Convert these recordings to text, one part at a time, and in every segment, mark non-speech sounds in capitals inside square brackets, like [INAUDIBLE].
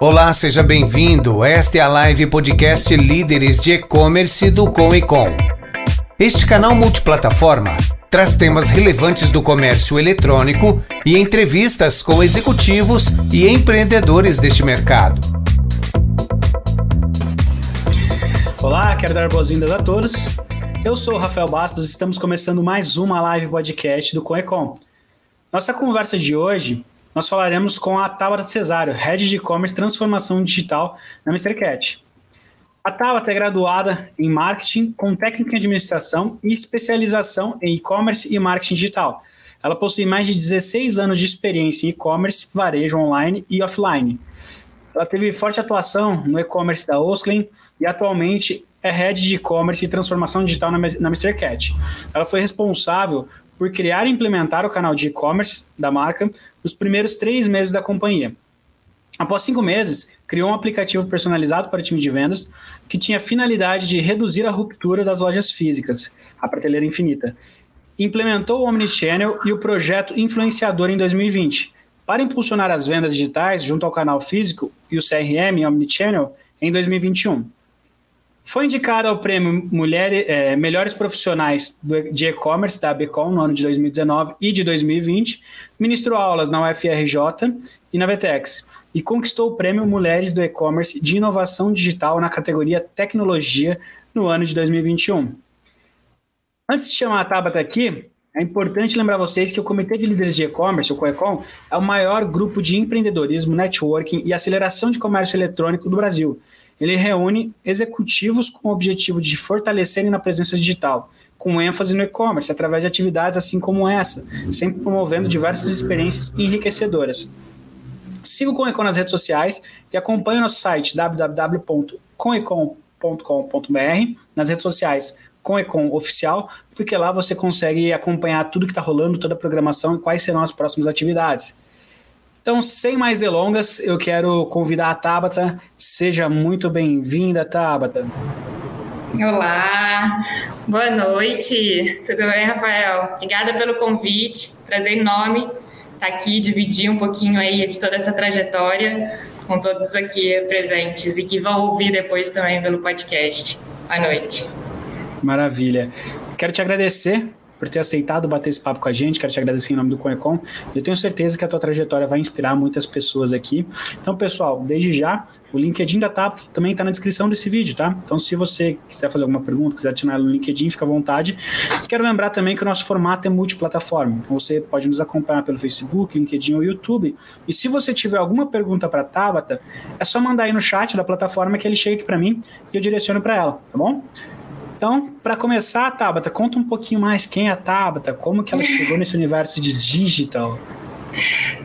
Olá, seja bem-vindo. Esta é a live podcast Líderes de E-Commerce do Com e Com. Este canal multiplataforma traz temas relevantes do comércio eletrônico e entrevistas com executivos e empreendedores deste mercado. Olá, quero dar boas-vindas a todos. Eu sou o Rafael Bastos e estamos começando mais uma live podcast do Coecom. Nossa conversa de hoje nós falaremos com a Tabata Cesário, Head de E-Commerce Transformação Digital na Mr. Cat. A Tabata é graduada em Marketing com técnica em Administração e especialização em E-Commerce e Marketing Digital. Ela possui mais de 16 anos de experiência em e-commerce, varejo online e offline. Ela teve forte atuação no e-commerce da Osklin e atualmente é Head de E-Commerce e Transformação Digital na, na Mr. Cat. Ela foi responsável por criar e implementar o canal de e-commerce da marca nos primeiros três meses da companhia. Após cinco meses, criou um aplicativo personalizado para o time de vendas que tinha a finalidade de reduzir a ruptura das lojas físicas, a prateleira infinita. Implementou o Omnichannel e o projeto Influenciador em 2020, para impulsionar as vendas digitais junto ao canal físico e o CRM Omnichannel em 2021. Foi indicada ao prêmio Mulher, é, Melhores Profissionais de E-Commerce da ABCOM no ano de 2019 e de 2020, ministrou aulas na UFRJ e na VTEX e conquistou o prêmio Mulheres do E-Commerce de Inovação Digital na categoria Tecnologia no ano de 2021. Antes de chamar a Tabata aqui, é importante lembrar vocês que o Comitê de Líderes de E-Commerce, o COECOM, é o maior grupo de empreendedorismo, networking e aceleração de comércio eletrônico do Brasil ele reúne executivos com o objetivo de fortalecerem na presença digital, com ênfase no e-commerce, através de atividades assim como essa, sempre promovendo diversas experiências enriquecedoras. Siga o Conecon nas redes sociais e acompanhe nosso site www.conecon.com.br, nas redes sociais Conecon Oficial, porque lá você consegue acompanhar tudo que está rolando, toda a programação e quais serão as próximas atividades. Então, sem mais delongas, eu quero convidar a Tabata. Seja muito bem-vinda, Tabata. Olá, boa noite. Tudo bem, Rafael? Obrigada pelo convite. Prazer enorme estar aqui, dividir um pouquinho aí de toda essa trajetória com todos aqui presentes e que vão ouvir depois também pelo podcast. Boa noite. Maravilha. Quero te agradecer por ter aceitado bater esse papo com a gente. Quero te agradecer em nome do Conecom. Eu tenho certeza que a tua trajetória vai inspirar muitas pessoas aqui. Então, pessoal, desde já, o LinkedIn da TAP também está na descrição desse vídeo, tá? Então, se você quiser fazer alguma pergunta, quiser adicionar no LinkedIn, fica à vontade. quero lembrar também que o nosso formato é multiplataforma. Então, você pode nos acompanhar pelo Facebook, LinkedIn ou YouTube. E se você tiver alguma pergunta para a Tabata, é só mandar aí no chat da plataforma que ele chega aqui para mim e eu direciono para ela, tá bom? Então, para começar, Tabata, conta um pouquinho mais quem é a Tabata, como que ela chegou nesse universo de digital.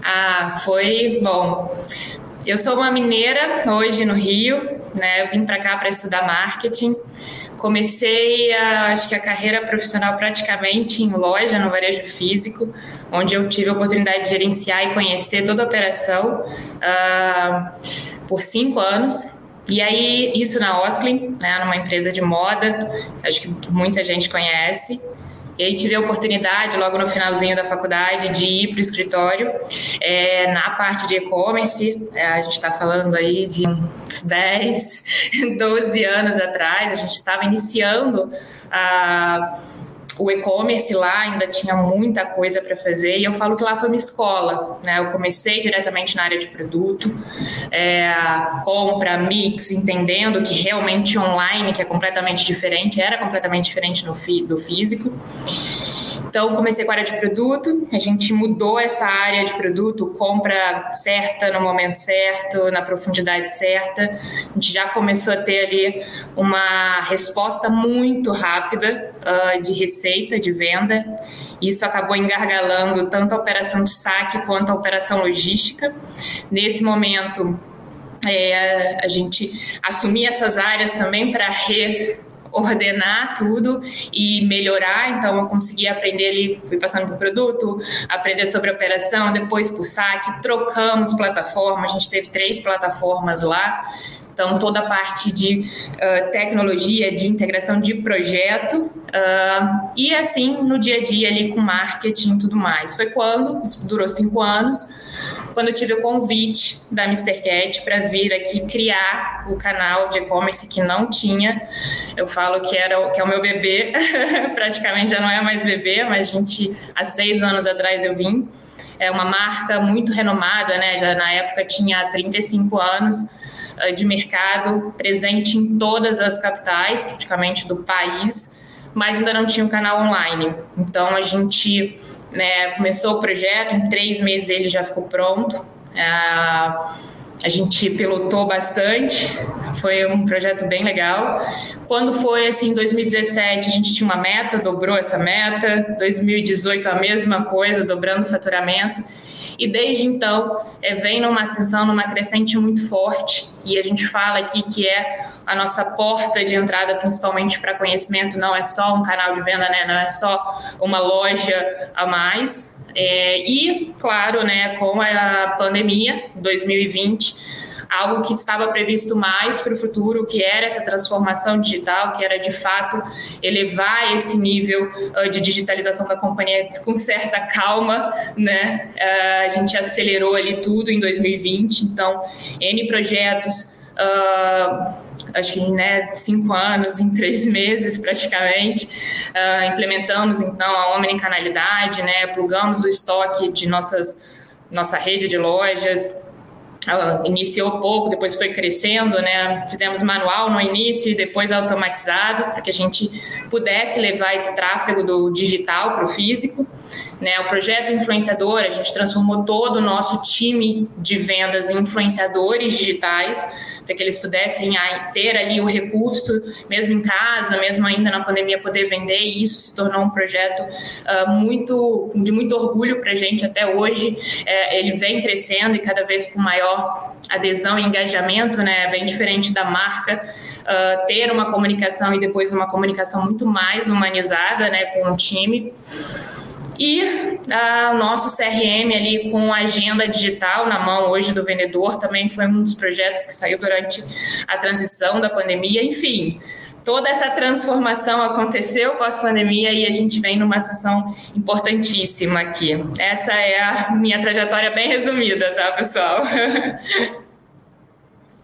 Ah, foi bom. Eu sou uma mineira hoje no Rio, né? Eu vim para cá para estudar marketing. Comecei, a, acho que a carreira profissional praticamente em loja, no varejo físico, onde eu tive a oportunidade de gerenciar e conhecer toda a operação uh, por cinco anos. E aí, isso na Osklin, né, numa empresa de moda, acho que muita gente conhece. E aí tive a oportunidade, logo no finalzinho da faculdade, de ir para o escritório é, na parte de e-commerce. É, a gente está falando aí de uns 10, 12 [LAUGHS] anos atrás, a gente estava iniciando a o e-commerce lá ainda tinha muita coisa para fazer e eu falo que lá foi uma escola, né? Eu comecei diretamente na área de produto, é, compra, mix, entendendo que realmente online, que é completamente diferente, era completamente diferente no do físico. Então, comecei com a área de produto, a gente mudou essa área de produto, compra certa no momento certo, na profundidade certa. A gente já começou a ter ali uma resposta muito rápida uh, de receita, de venda. Isso acabou engargalando tanto a operação de saque quanto a operação logística. Nesse momento, é, a gente assumir essas áreas também para re ordenar tudo e melhorar. Então, eu consegui aprender ali, fui passando por produto, aprender sobre operação, depois por saque, trocamos plataforma, a gente teve três plataformas lá. Então, toda a parte de uh, tecnologia, de integração de projeto, uh, e assim no dia a dia ali com marketing e tudo mais. Foi quando, isso durou cinco anos, quando eu tive o convite da Mr. Cat para vir aqui criar o canal de e-commerce que não tinha. Eu falo que era que é o meu bebê, [LAUGHS] praticamente já não é mais bebê, mas a gente há seis anos atrás eu vim. É uma marca muito renomada, né? Já na época tinha 35 anos eh, de mercado, presente em todas as capitais, praticamente do país, mas ainda não tinha um canal online. Então a gente né, começou o projeto, em três meses ele já ficou pronto. Ah, a gente pilotou bastante, foi um projeto bem legal. Quando foi assim, em 2017, a gente tinha uma meta, dobrou essa meta. 2018, a mesma coisa, dobrando o faturamento. E desde então, é, vem numa ascensão, numa crescente muito forte. E a gente fala aqui que é a nossa porta de entrada, principalmente para conhecimento. Não é só um canal de venda, né? não é só uma loja a mais, é, e, claro, né, com a pandemia, 2020, algo que estava previsto mais para o futuro, que era essa transformação digital, que era de fato elevar esse nível de digitalização da companhia com certa calma, né? A gente acelerou ali tudo em 2020, então N projetos. Uh, acho que né, cinco anos, em três meses praticamente. Uh, implementamos então a omnicanalidade, né, plugamos o estoque de nossas, nossa rede de lojas, ela iniciou pouco, depois foi crescendo, né? Fizemos manual no início e depois automatizado, para que a gente pudesse levar esse tráfego do digital para o físico. Né? O projeto influenciador, a gente transformou todo o nosso time de vendas em influenciadores digitais, para que eles pudessem ter ali o recurso, mesmo em casa, mesmo ainda na pandemia, poder vender. E isso se tornou um projeto uh, muito de muito orgulho para a gente até hoje. É, ele vem crescendo e cada vez com maior adesão e engajamento, né? Bem diferente da marca uh, ter uma comunicação e depois uma comunicação muito mais humanizada, né, com o time. E o nosso CRM ali com agenda digital na mão hoje do vendedor também foi um dos projetos que saiu durante a transição da pandemia. Enfim, toda essa transformação aconteceu pós-pandemia e a gente vem numa ascensão importantíssima aqui. Essa é a minha trajetória bem resumida, tá, pessoal? [LAUGHS]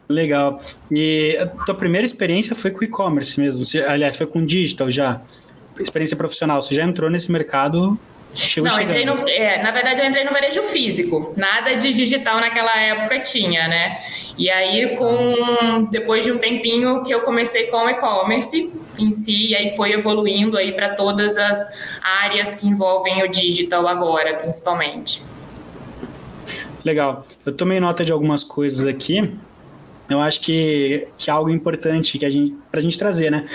Legal. E a tua primeira experiência foi com e-commerce mesmo? Aliás, foi com digital já? Experiência profissional. Você já entrou nesse mercado Chegou não, entrei no, é, na verdade eu entrei no varejo físico. Nada de digital naquela época tinha, né? E aí, com depois de um tempinho que eu comecei com e-commerce em si, e aí foi evoluindo aí para todas as áreas que envolvem o digital agora, principalmente. Legal. Eu tomei nota de algumas coisas aqui. Eu acho que, que é algo importante que a gente, para a gente trazer, né?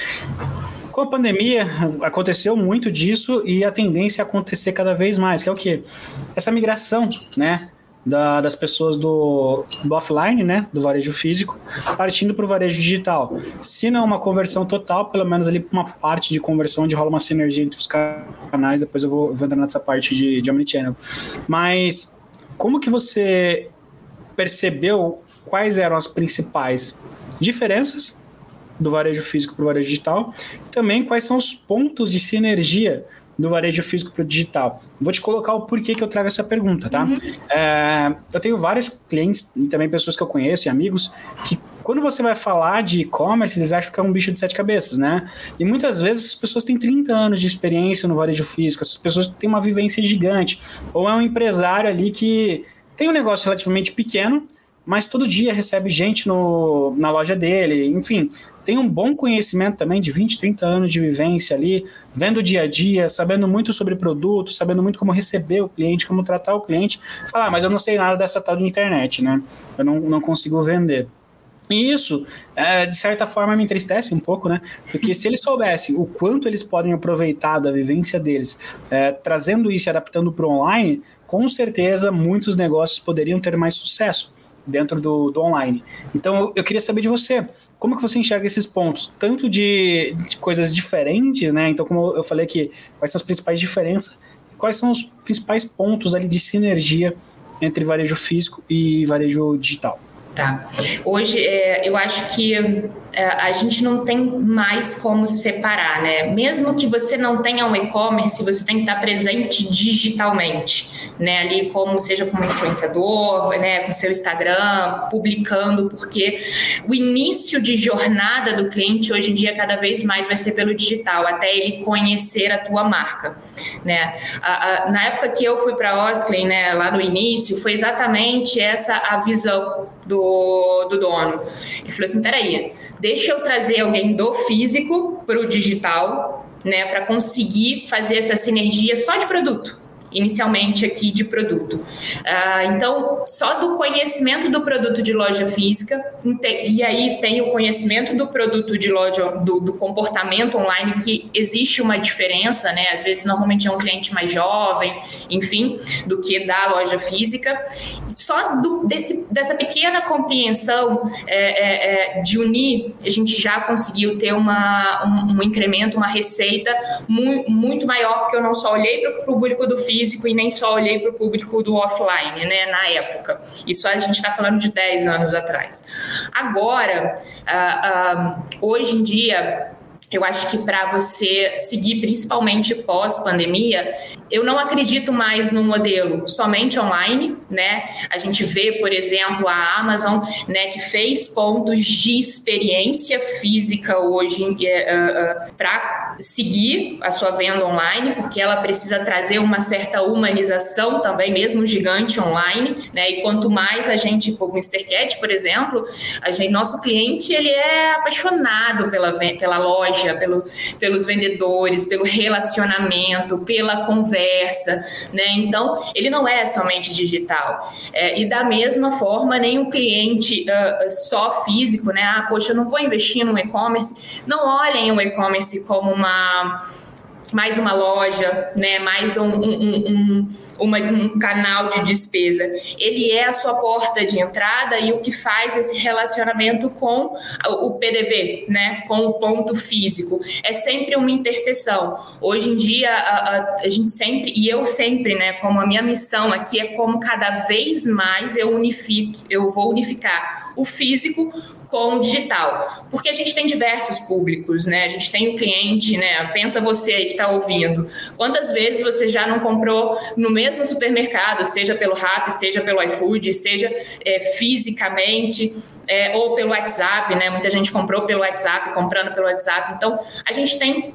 Com a pandemia, aconteceu muito disso e a tendência é acontecer cada vez mais, que é o quê? Essa migração, né? Da, das pessoas do, do, offline, né, do varejo físico, partindo para o varejo digital. Se não uma conversão total, pelo menos ali uma parte de conversão, onde rola uma sinergia entre os canais, depois eu vou, vou entrar nessa parte de, de Omnichannel. Mas como que você percebeu quais eram as principais diferenças do varejo físico para o varejo digital, e também quais são os pontos de sinergia do varejo físico para o digital. Vou te colocar o porquê que eu trago essa pergunta, tá? Uhum. É, eu tenho vários clientes e também pessoas que eu conheço e amigos que quando você vai falar de e-commerce, eles acham que é um bicho de sete cabeças, né? E muitas vezes as pessoas têm 30 anos de experiência no varejo físico, essas pessoas têm uma vivência gigante. Ou é um empresário ali que tem um negócio relativamente pequeno, mas todo dia recebe gente no, na loja dele, enfim, tem um bom conhecimento também de 20, 30 anos de vivência ali, vendo o dia a dia, sabendo muito sobre produto, sabendo muito como receber o cliente, como tratar o cliente. Falar, ah, mas eu não sei nada dessa tal de internet, né? Eu não, não consigo vender. E isso, é, de certa forma, me entristece um pouco, né? Porque se eles soubessem o quanto eles podem aproveitar da vivência deles, é, trazendo isso e adaptando para o online, com certeza muitos negócios poderiam ter mais sucesso dentro do, do online. Então eu queria saber de você, como que você enxerga esses pontos, tanto de, de coisas diferentes, né? Então, como eu falei aqui, quais são as principais diferenças, quais são os principais pontos ali de sinergia entre varejo físico e varejo digital? Tá. Hoje, é, eu acho que a gente não tem mais como separar, né? Mesmo que você não tenha um e-commerce, você tem que estar presente digitalmente, né? Ali como seja como influenciador, né? Com seu Instagram, publicando, porque o início de jornada do cliente hoje em dia cada vez mais vai ser pelo digital, até ele conhecer a tua marca, né? A, a, na época que eu fui para Osklin, né? Lá no início, foi exatamente essa a visão do, do dono. Ele falou assim: peraí, deixa eu trazer alguém do físico para o digital, né, para conseguir fazer essa sinergia só de produto inicialmente aqui de produto. Uh, então, só do conhecimento do produto de loja física, e aí tem o conhecimento do produto de loja, do, do, comportamento online, que existe uma diferença, né? Às vezes, normalmente é um cliente mais jovem, enfim, do que da loja física. Só do, desse, dessa pequena compreensão é, é, é, de unir, a gente já conseguiu ter uma, um, um incremento, uma receita muito, muito maior, porque eu não só olhei para o público do físico, físico e nem só olhei para o público do offline, né, na época. Isso a gente está falando de 10 anos atrás. Agora, uh, uh, hoje em dia, eu acho que para você seguir, principalmente pós-pandemia, eu não acredito mais no modelo somente online, né? A gente vê, por exemplo, a Amazon, né, que fez pontos de experiência física hoje uh, uh, uh, para seguir a sua venda online, porque ela precisa trazer uma certa humanização também, mesmo gigante online, né? E quanto mais a gente, o Mr. Cat, por exemplo, a gente, nosso cliente ele é apaixonado pela, pela loja loja, pelo, pelos vendedores, pelo relacionamento, pela conversa, né? Então, ele não é somente digital. É, e da mesma forma, nem o cliente uh, só físico, né? Ah, poxa, eu não vou investir no e-commerce. Não olhem o e-commerce como uma mais uma loja, né, mais um, um, um, uma, um canal de despesa. Ele é a sua porta de entrada e o que faz esse relacionamento com o PDV, né, com o ponto físico. É sempre uma interseção. Hoje em dia, a, a, a gente sempre, e eu sempre, né, como a minha missão aqui é como cada vez mais eu unifique, eu vou unificar o físico com o digital, porque a gente tem diversos públicos, né? A gente tem o cliente, né? Pensa você aí que está ouvindo, quantas vezes você já não comprou no mesmo supermercado, seja pelo Rap, seja pelo iFood, seja é, fisicamente é, ou pelo WhatsApp, né? Muita gente comprou pelo WhatsApp, comprando pelo WhatsApp. Então, a gente tem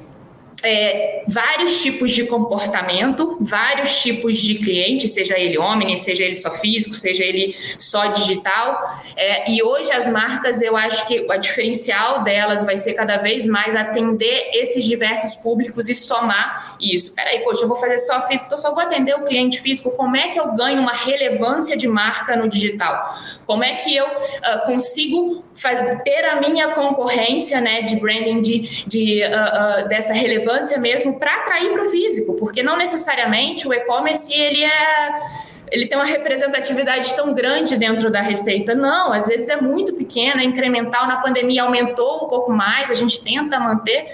é, vários tipos de comportamento, vários tipos de cliente, seja ele homem, seja ele só físico, seja ele só digital. É, e hoje as marcas, eu acho que o diferencial delas vai ser cada vez mais atender esses diversos públicos e somar isso. Peraí, poxa, eu vou fazer só físico, então só vou atender o cliente físico. Como é que eu ganho uma relevância de marca no digital? Como é que eu uh, consigo fazer, ter a minha concorrência né, de branding, de, de uh, uh, dessa relevância? Relevância mesmo para atrair para o físico, porque não necessariamente o e-commerce ele é ele tem uma representatividade tão grande dentro da receita. Não, às vezes é muito pequena, é incremental. Na pandemia aumentou um pouco mais, a gente tenta manter,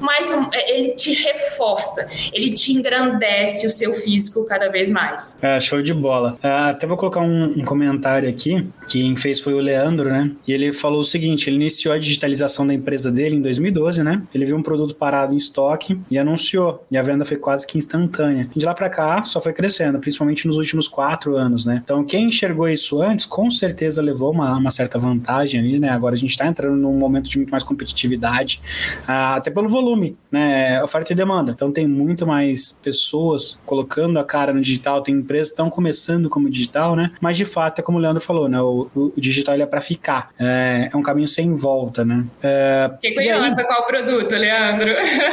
mas é, ele te reforça, ele te engrandece o seu físico cada vez mais. É, show de bola. É, até vou colocar um, um comentário aqui, quem fez foi o Leandro, né? E ele falou o seguinte: ele iniciou a digitalização da empresa dele em 2012, né? Ele viu um produto parado em estoque e anunciou, e a venda foi quase que instantânea. De lá para cá, só foi crescendo, principalmente nos últimos quatro anos, né? Então, quem enxergou isso antes, com certeza levou uma, uma certa vantagem ali, né? Agora a gente está entrando num momento de muito mais competitividade, uh, até pelo volume, né? Oferta e demanda. Então, tem muito mais pessoas colocando a cara no digital, tem empresas que estão começando como digital, né? Mas, de fato, é como o Leandro falou, né? O, o, o digital é para ficar. É, é, um caminho sem volta, né? É, Fiquei curiosa qual produto, Leandro.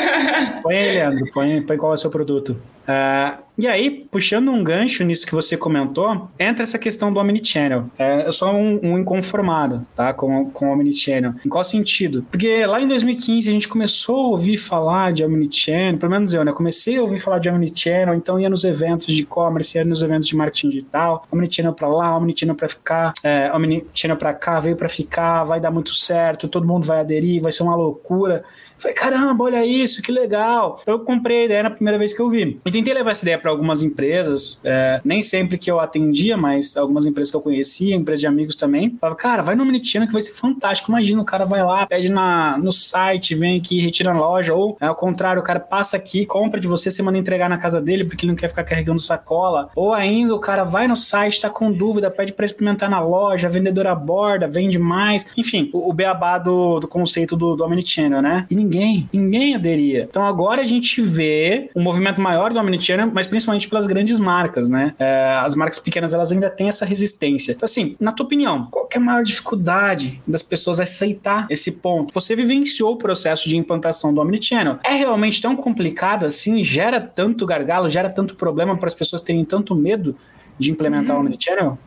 [LAUGHS] põe aí, Leandro. Põe, põe qual é o seu produto. Uh, e aí, puxando um gancho nisso que você comentou, entra essa questão do Omnichannel. É, eu sou um, um inconformado, tá? Com, com o Omnichannel. Em qual sentido? Porque lá em 2015 a gente começou a ouvir falar de Omnichannel, pelo menos eu, né? Comecei a ouvir falar de Omnichannel, então ia nos eventos de e-commerce, ia nos eventos de marketing digital, Omnichannel pra lá, Omnichannel pra ficar. É, Omnichannel para cá, veio para ficar, vai dar muito certo, todo mundo vai aderir, vai ser uma loucura. Falei, caramba, olha isso, que legal. Então, eu comprei a ideia na primeira vez que eu vi. E tentei levar essa ideia para algumas empresas, é, nem sempre que eu atendia, mas algumas empresas que eu conhecia, empresas de amigos também. Falava, cara, vai no Omnichannel que vai ser fantástico. Imagina, o cara vai lá, pede na, no site, vem aqui, retira na loja, ou é, ao contrário, o cara passa aqui, compra de você, você manda entregar na casa dele porque ele não quer ficar carregando sacola. Ou ainda o cara vai no site, tá com dúvida, pede para experimentar na loja, a vendedora aborda, vende mais. Enfim, o, o beabá do, do conceito do, do Omnichannel, né? E ninguém, ninguém aderia. Então agora a gente vê um movimento maior do Omnichannel, mas principalmente pelas grandes marcas, né? É, as marcas pequenas, elas ainda têm essa resistência. Então assim, na tua opinião, qual é a maior dificuldade das pessoas aceitar esse ponto? Você vivenciou o processo de implantação do Omnichannel. É realmente tão complicado assim? Gera tanto gargalo, gera tanto problema para as pessoas terem tanto medo de implementar uhum. o Omnichannel?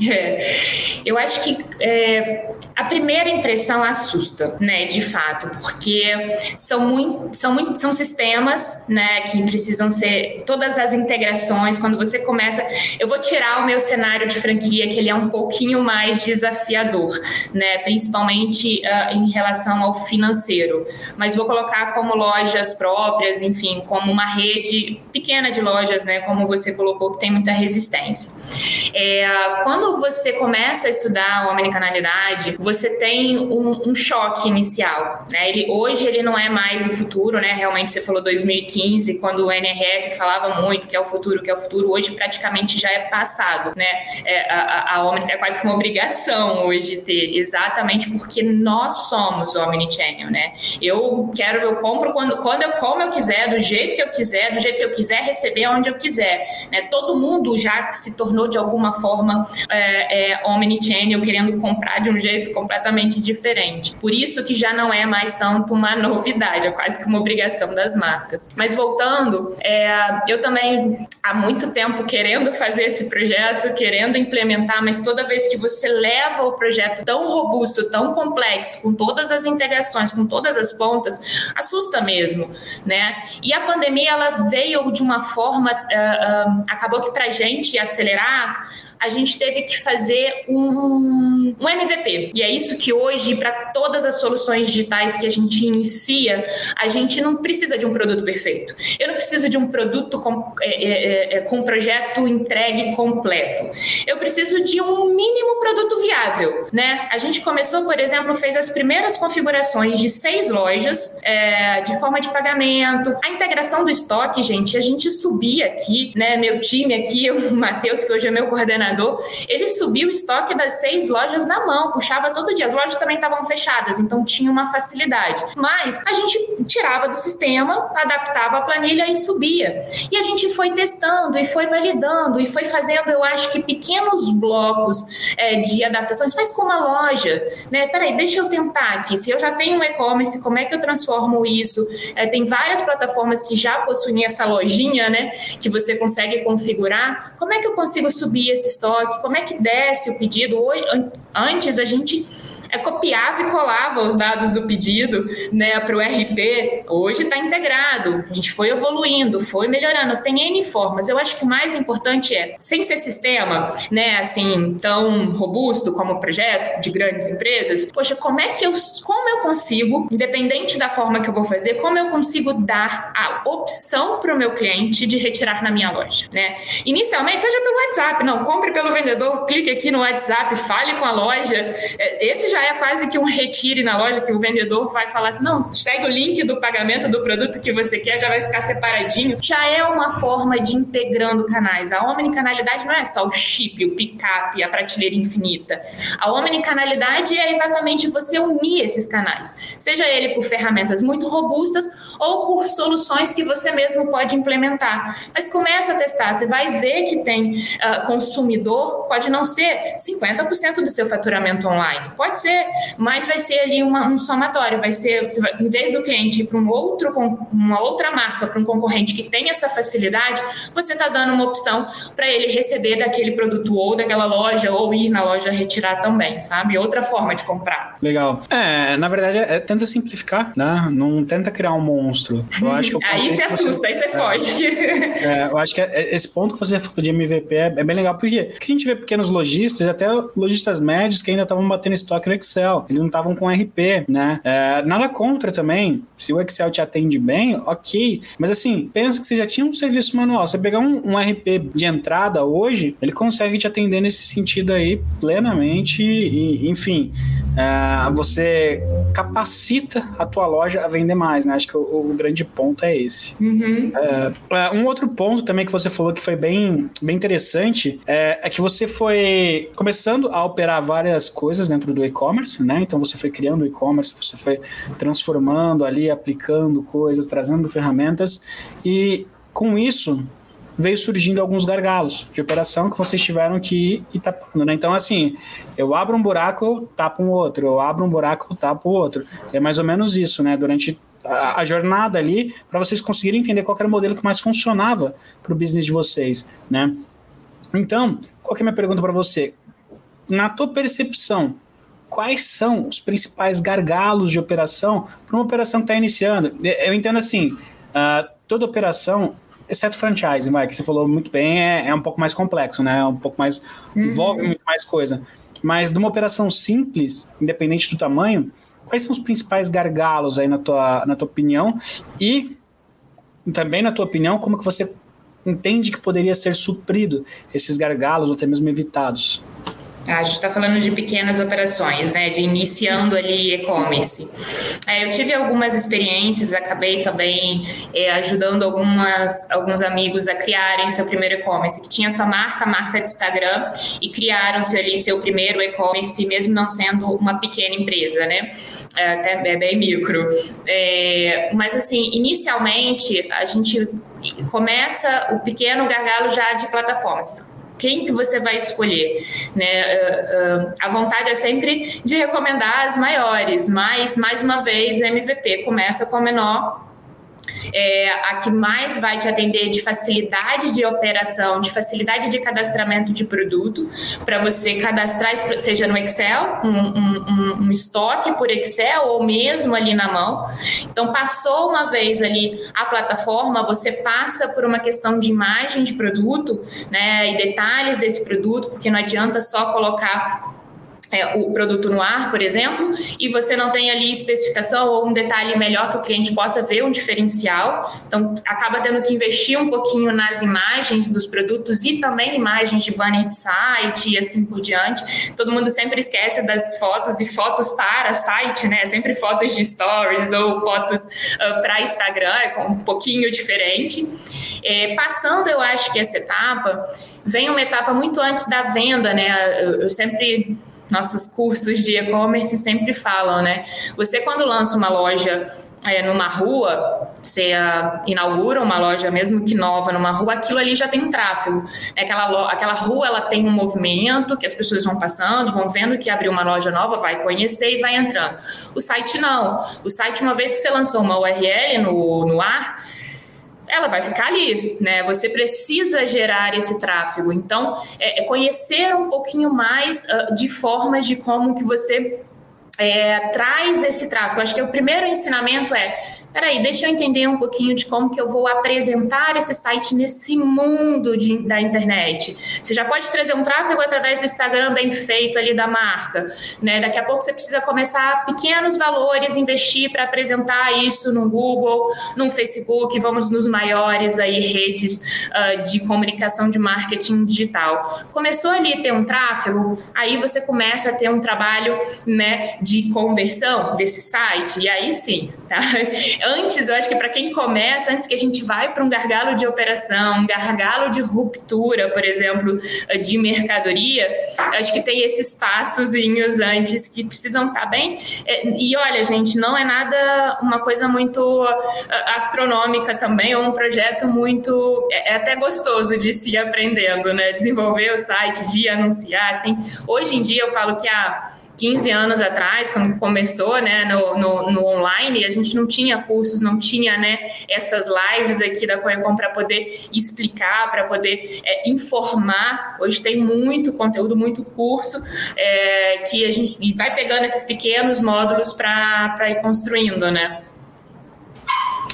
É, eu acho que é, a primeira impressão assusta, né, de fato, porque são muito, são muito, são sistemas, né, que precisam ser todas as integrações. Quando você começa, eu vou tirar o meu cenário de franquia, que ele é um pouquinho mais desafiador, né, principalmente uh, em relação ao financeiro, mas vou colocar como lojas próprias, enfim, como uma rede pequena de lojas, né, como você colocou, que tem muita resistência. É, quando você começa a estudar omnicanalidade, você tem um, um, choque inicial. Né? Ele, hoje ele não é mais o futuro, né? Realmente você falou 2015, quando o NRF falava muito que é o futuro, que é o futuro, hoje praticamente já é passado. Né? É, a, a Omni é quase que uma obrigação hoje ter, exatamente porque nós somos o Omnichannel. Né? Eu quero, eu compro quando, quando eu como eu quiser, do jeito que eu quiser, do jeito que eu quiser, receber onde eu quiser. Né? Todo mundo já se tornou de alguma forma é, é, omnichannel querendo comprar de um jeito completamente diferente. Por isso que já não é mais tanto uma novidade, é quase que uma obrigação das marcas. Mas voltando, é, eu também há muito tempo querendo fazer esse projeto, querendo implementar, mas toda vez que você leva o projeto tão robusto, tão complexo, com todas as integrações, com todas as pontas, assusta mesmo, né? E a pandemia ela veio de uma forma, uh, uh, acabou que para gente acelerar a gente teve que fazer um, um MVP. E é isso que hoje, para todas as soluções digitais que a gente inicia, a gente não precisa de um produto perfeito. Eu não preciso de um produto com, é, é, é, com projeto entregue completo. Eu preciso de um mínimo produto viável. Né? A gente começou, por exemplo, fez as primeiras configurações de seis lojas é, de forma de pagamento. A integração do estoque, gente, a gente subia aqui, né? Meu time aqui, [LAUGHS] o Matheus, que hoje é meu coordenador ele subiu o estoque das seis lojas na mão, puxava todo dia. As lojas também estavam fechadas, então tinha uma facilidade. Mas a gente tirava do sistema, adaptava a planilha e subia. E a gente foi testando e foi validando e foi fazendo, eu acho que pequenos blocos é, de adaptações. Faz com uma loja, né? Peraí, deixa eu tentar aqui. Se eu já tenho um e-commerce, como é que eu transformo isso? É, tem várias plataformas que já possuem essa lojinha, né? Que você consegue configurar. Como é que eu consigo subir esses estoque, como é que desce o pedido. Hoje, antes a gente é, copiava e colava os dados do pedido né, para o RP. Hoje está integrado, a gente foi evoluindo, foi melhorando, tem N formas. Eu acho que o mais importante é, sem ser sistema, né, assim, tão robusto como o projeto de grandes empresas, poxa, como é que eu, como eu consigo, independente da forma que eu vou fazer, como eu consigo dar a opção para o meu cliente de retirar na minha loja, né? Inicialmente, seja pelo WhatsApp, não, compre pelo vendedor, clique aqui no WhatsApp, fale com a loja. É, esse já é quase que um retire na loja que o vendedor vai falar assim: não, segue o link do pagamento do produto que você quer, já vai ficar separadinho. Já é uma forma de integrando canais. A omnicanalidade não é só o chip, o picape, a prateleira infinita. A omnicanalidade é exatamente você unir esses canais, seja ele por ferramentas muito robustas ou por soluções que você mesmo pode implementar. Mas começa a testar, você vai ver que tem uh, consumidor, pode não ser 50% do seu faturamento online, pode ser ser, mais vai ser ali uma, um somatório. Vai ser, vai, em vez do cliente ir para um outro, uma outra marca, para um concorrente que tem essa facilidade, você está dando uma opção para ele receber daquele produto ou daquela loja, ou ir na loja retirar também, sabe? Outra forma de comprar. Legal. É, na verdade, é, é tenta simplificar, né? Não tenta criar um monstro. Eu acho que [LAUGHS] aí você assusta, você, aí você é, foge. [LAUGHS] É, eu acho que é, esse ponto que você falou de MVP é, é bem legal, porque, porque a gente vê pequenos lojistas, até lojistas médios que ainda estavam batendo estoque no Excel. Eles não estavam com RP, né? É, nada contra também. Se o Excel te atende bem, ok. Mas assim, pensa que você já tinha um serviço manual. Você pegar um, um RP de entrada hoje, ele consegue te atender nesse sentido aí plenamente. E, enfim, é, você capacita a tua loja a vender mais, né? Acho que o, o grande ponto é esse. Uhum. É, é, um outro ponto também que você falou que foi bem, bem interessante é, é que você foi começando a operar várias coisas dentro do e-commerce, né? Então você foi criando e-commerce, você foi transformando ali, aplicando coisas, trazendo ferramentas e com isso veio surgindo alguns gargalos de operação que vocês tiveram que ir tapando, né? Então, assim, eu abro um buraco, tapo um outro, eu abro um buraco, tapo outro. É mais ou menos isso, né? Durante a, jornada ali, para vocês conseguirem entender qual era o modelo que mais funcionava para o business de vocês, né? Então, qual é a minha pergunta para você? Na tua percepção, quais são os principais gargalos de operação para uma operação que está iniciando? Eu entendo assim, uh, toda operação exceto franchise, Mike, que você falou muito bem, é, é, um pouco mais complexo, né? É um pouco mais. Uhum. envolve muito mais coisa. Mas de uma operação simples, independente do tamanho, quais são os principais gargalos aí na tua, na tua opinião? E também, na tua opinião, como que você entende que poderia ser suprido esses gargalos ou até mesmo evitados? Tá? A gente está falando de pequenas operações, né? De iniciando ali e-commerce. É, eu tive algumas experiências, acabei também é, ajudando algumas, alguns amigos a criarem seu primeiro e-commerce, que tinha sua marca, marca de Instagram, e criaram-se ali seu primeiro e-commerce, mesmo não sendo uma pequena empresa, né? É, até é bem micro. É, mas assim, inicialmente a gente começa o pequeno gargalo já de plataformas quem que você vai escolher, né? Uh, uh, a vontade é sempre de recomendar as maiores, mas mais uma vez MVP começa com a menor é, a que mais vai te atender de facilidade de operação, de facilidade de cadastramento de produto, para você cadastrar, seja no Excel, um, um, um, estoque por Excel ou mesmo ali na mão. Então, passou uma vez ali a plataforma, você passa por uma questão de imagem de produto, né, e detalhes desse produto, porque não adianta só colocar é, o produto no ar, por exemplo, e você não tem ali especificação ou um detalhe melhor que o cliente possa ver um diferencial. Então, acaba tendo que investir um pouquinho nas imagens dos produtos e também imagens de banner de site e assim por diante. Todo mundo sempre esquece das fotos e fotos para site, né? Sempre fotos de stories ou fotos uh, para Instagram, é um pouquinho diferente. É, passando, eu acho que essa etapa vem uma etapa muito antes da venda, né? eu, eu sempre nossos cursos de e-commerce sempre falam, né? Você quando lança uma loja é, numa rua, você uh, inaugura uma loja, mesmo que nova, numa rua, aquilo ali já tem um tráfego. Aquela, aquela rua ela tem um movimento que as pessoas vão passando, vão vendo que abriu uma loja nova, vai conhecer e vai entrando. O site não. O site, uma vez que você lançou uma URL no, no ar, ela vai ficar ali, né? Você precisa gerar esse tráfego. Então, é, é conhecer um pouquinho mais uh, de formas de como que você é, traz esse tráfego. Acho que o primeiro ensinamento é peraí, deixa eu entender um pouquinho de como que eu vou apresentar esse site nesse mundo de, da internet. Você já pode trazer um tráfego através do Instagram bem feito ali da marca, né? Daqui a pouco você precisa começar pequenos valores, investir para apresentar isso no Google, no Facebook, vamos nos maiores aí redes uh, de comunicação de marketing digital. Começou ali a ter um tráfego, aí você começa a ter um trabalho, né, de conversão desse site, e aí sim, tá? Antes, eu acho que para quem começa, antes que a gente vai para um gargalo de operação, um gargalo de ruptura, por exemplo, de mercadoria, acho que tem esses passozinhos antes que precisam estar tá bem. É, e olha, gente, não é nada uma coisa muito astronômica também, ou um projeto muito. É, é até gostoso de se ir aprendendo, né? Desenvolver o site, de anunciar. Tem, hoje em dia eu falo que a 15 anos atrás, quando começou né, no, no, no online, a gente não tinha cursos, não tinha né, essas lives aqui da Coencom para poder explicar, para poder é, informar. Hoje tem muito conteúdo, muito curso é, que a gente vai pegando esses pequenos módulos para ir construindo, né?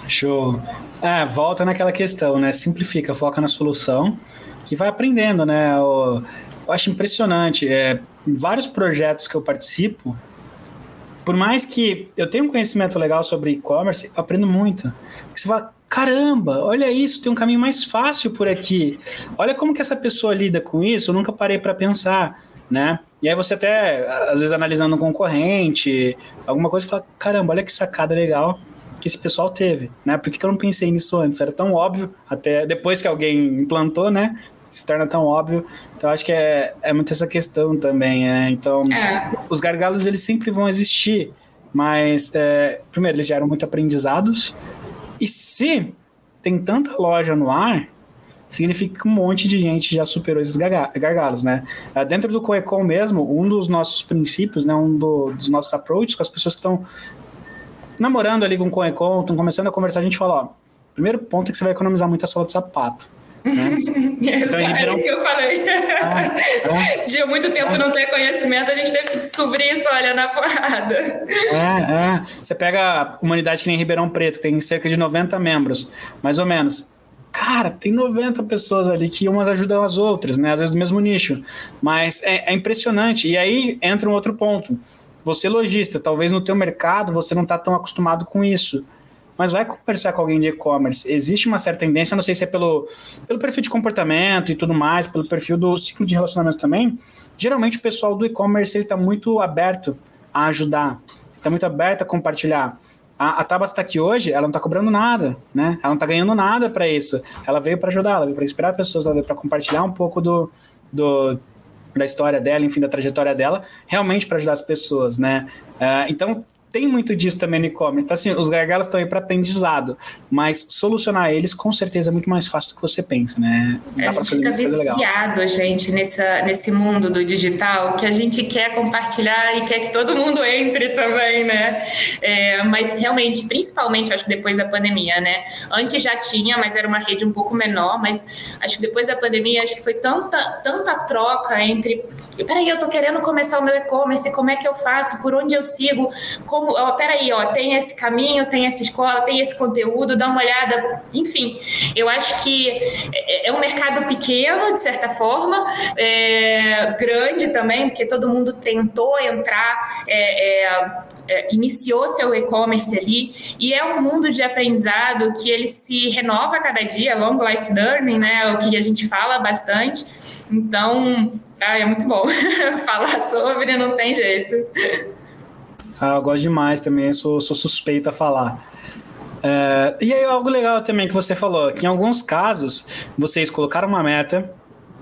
Show. É, volta naquela questão, né? Simplifica, foca na solução e vai aprendendo, né? Eu, eu acho impressionante. É, vários projetos que eu participo, por mais que eu tenha um conhecimento legal sobre e-commerce, aprendo muito. Você fala, caramba, olha isso, tem um caminho mais fácil por aqui. Olha como que essa pessoa lida com isso, eu nunca parei para pensar, né? E aí você até, às vezes, analisando um concorrente, alguma coisa, fala, caramba, olha que sacada legal que esse pessoal teve, né? Por que, eu não pensei nisso antes? Era tão óbvio, até depois que alguém implantou, né? Se torna tão óbvio. Então, acho que é, é muito essa questão também, né? Então, é. os gargalos, eles sempre vão existir, mas, é, primeiro, eles geram muito aprendizados, e se tem tanta loja no ar, significa que um monte de gente já superou esses gargalos, né? É, dentro do Coecom mesmo, um dos nossos princípios, né, um do, dos nossos approaches com as pessoas que estão namorando ali com o Coecon, estão começando a conversar, a gente fala, ó, primeiro ponto é que você vai economizar muita sola de sapato. Né? [LAUGHS] então, é isso que eu falei. Ah, ah, de muito tempo ah, não ter conhecimento, a gente teve que descobrir isso, olha, na porrada. É, é. Você pega a comunidade que nem Ribeirão Preto, tem cerca de 90 membros, mais ou menos. Cara, tem 90 pessoas ali que umas ajudam as outras, né? Às vezes do mesmo nicho. Mas é, é impressionante. E aí entra um outro ponto. Você lojista, talvez no teu mercado você não está tão acostumado com isso. Mas vai conversar com alguém de e-commerce. Existe uma certa tendência, não sei se é pelo, pelo perfil de comportamento e tudo mais, pelo perfil do ciclo de relacionamento também. Geralmente o pessoal do e-commerce está muito aberto a ajudar, está muito aberto a compartilhar. A, a Tabata está aqui hoje, ela não está cobrando nada, né? Ela não está ganhando nada para isso. Ela veio para ajudar, ela veio para inspirar pessoas, ela veio para compartilhar um pouco do, do, da história dela, enfim, da trajetória dela, realmente para ajudar as pessoas, né? Uh, então, tem muito disso também no e-commerce. Então, assim, os gargalos estão aí para aprendizado, mas solucionar eles com certeza é muito mais fácil do que você pensa, né? Dá a gente fica viciado, gente, nessa, nesse mundo do digital, que a gente quer compartilhar e quer que todo mundo entre também, né? É, mas realmente, principalmente, acho que depois da pandemia, né? Antes já tinha, mas era uma rede um pouco menor, mas acho que depois da pandemia, acho que foi tanta, tanta troca entre peraí, eu tô querendo começar o meu e-commerce, como é que eu faço? Por onde eu sigo? Como, ó, peraí, ó, tem esse caminho, tem essa escola, tem esse conteúdo, dá uma olhada. Enfim, eu acho que é, é um mercado pequeno, de certa forma, é, grande também, porque todo mundo tentou entrar, é, é, é iniciou seu e-commerce ali, e é um mundo de aprendizado que ele se renova a cada dia, long life learning, né? É o que a gente fala bastante. Então, ah, é muito bom. [LAUGHS] Falar sobre não tem jeito. Ah, eu gosto demais também, sou, sou suspeito a falar. É, e aí, algo legal também que você falou, que em alguns casos vocês colocaram uma meta,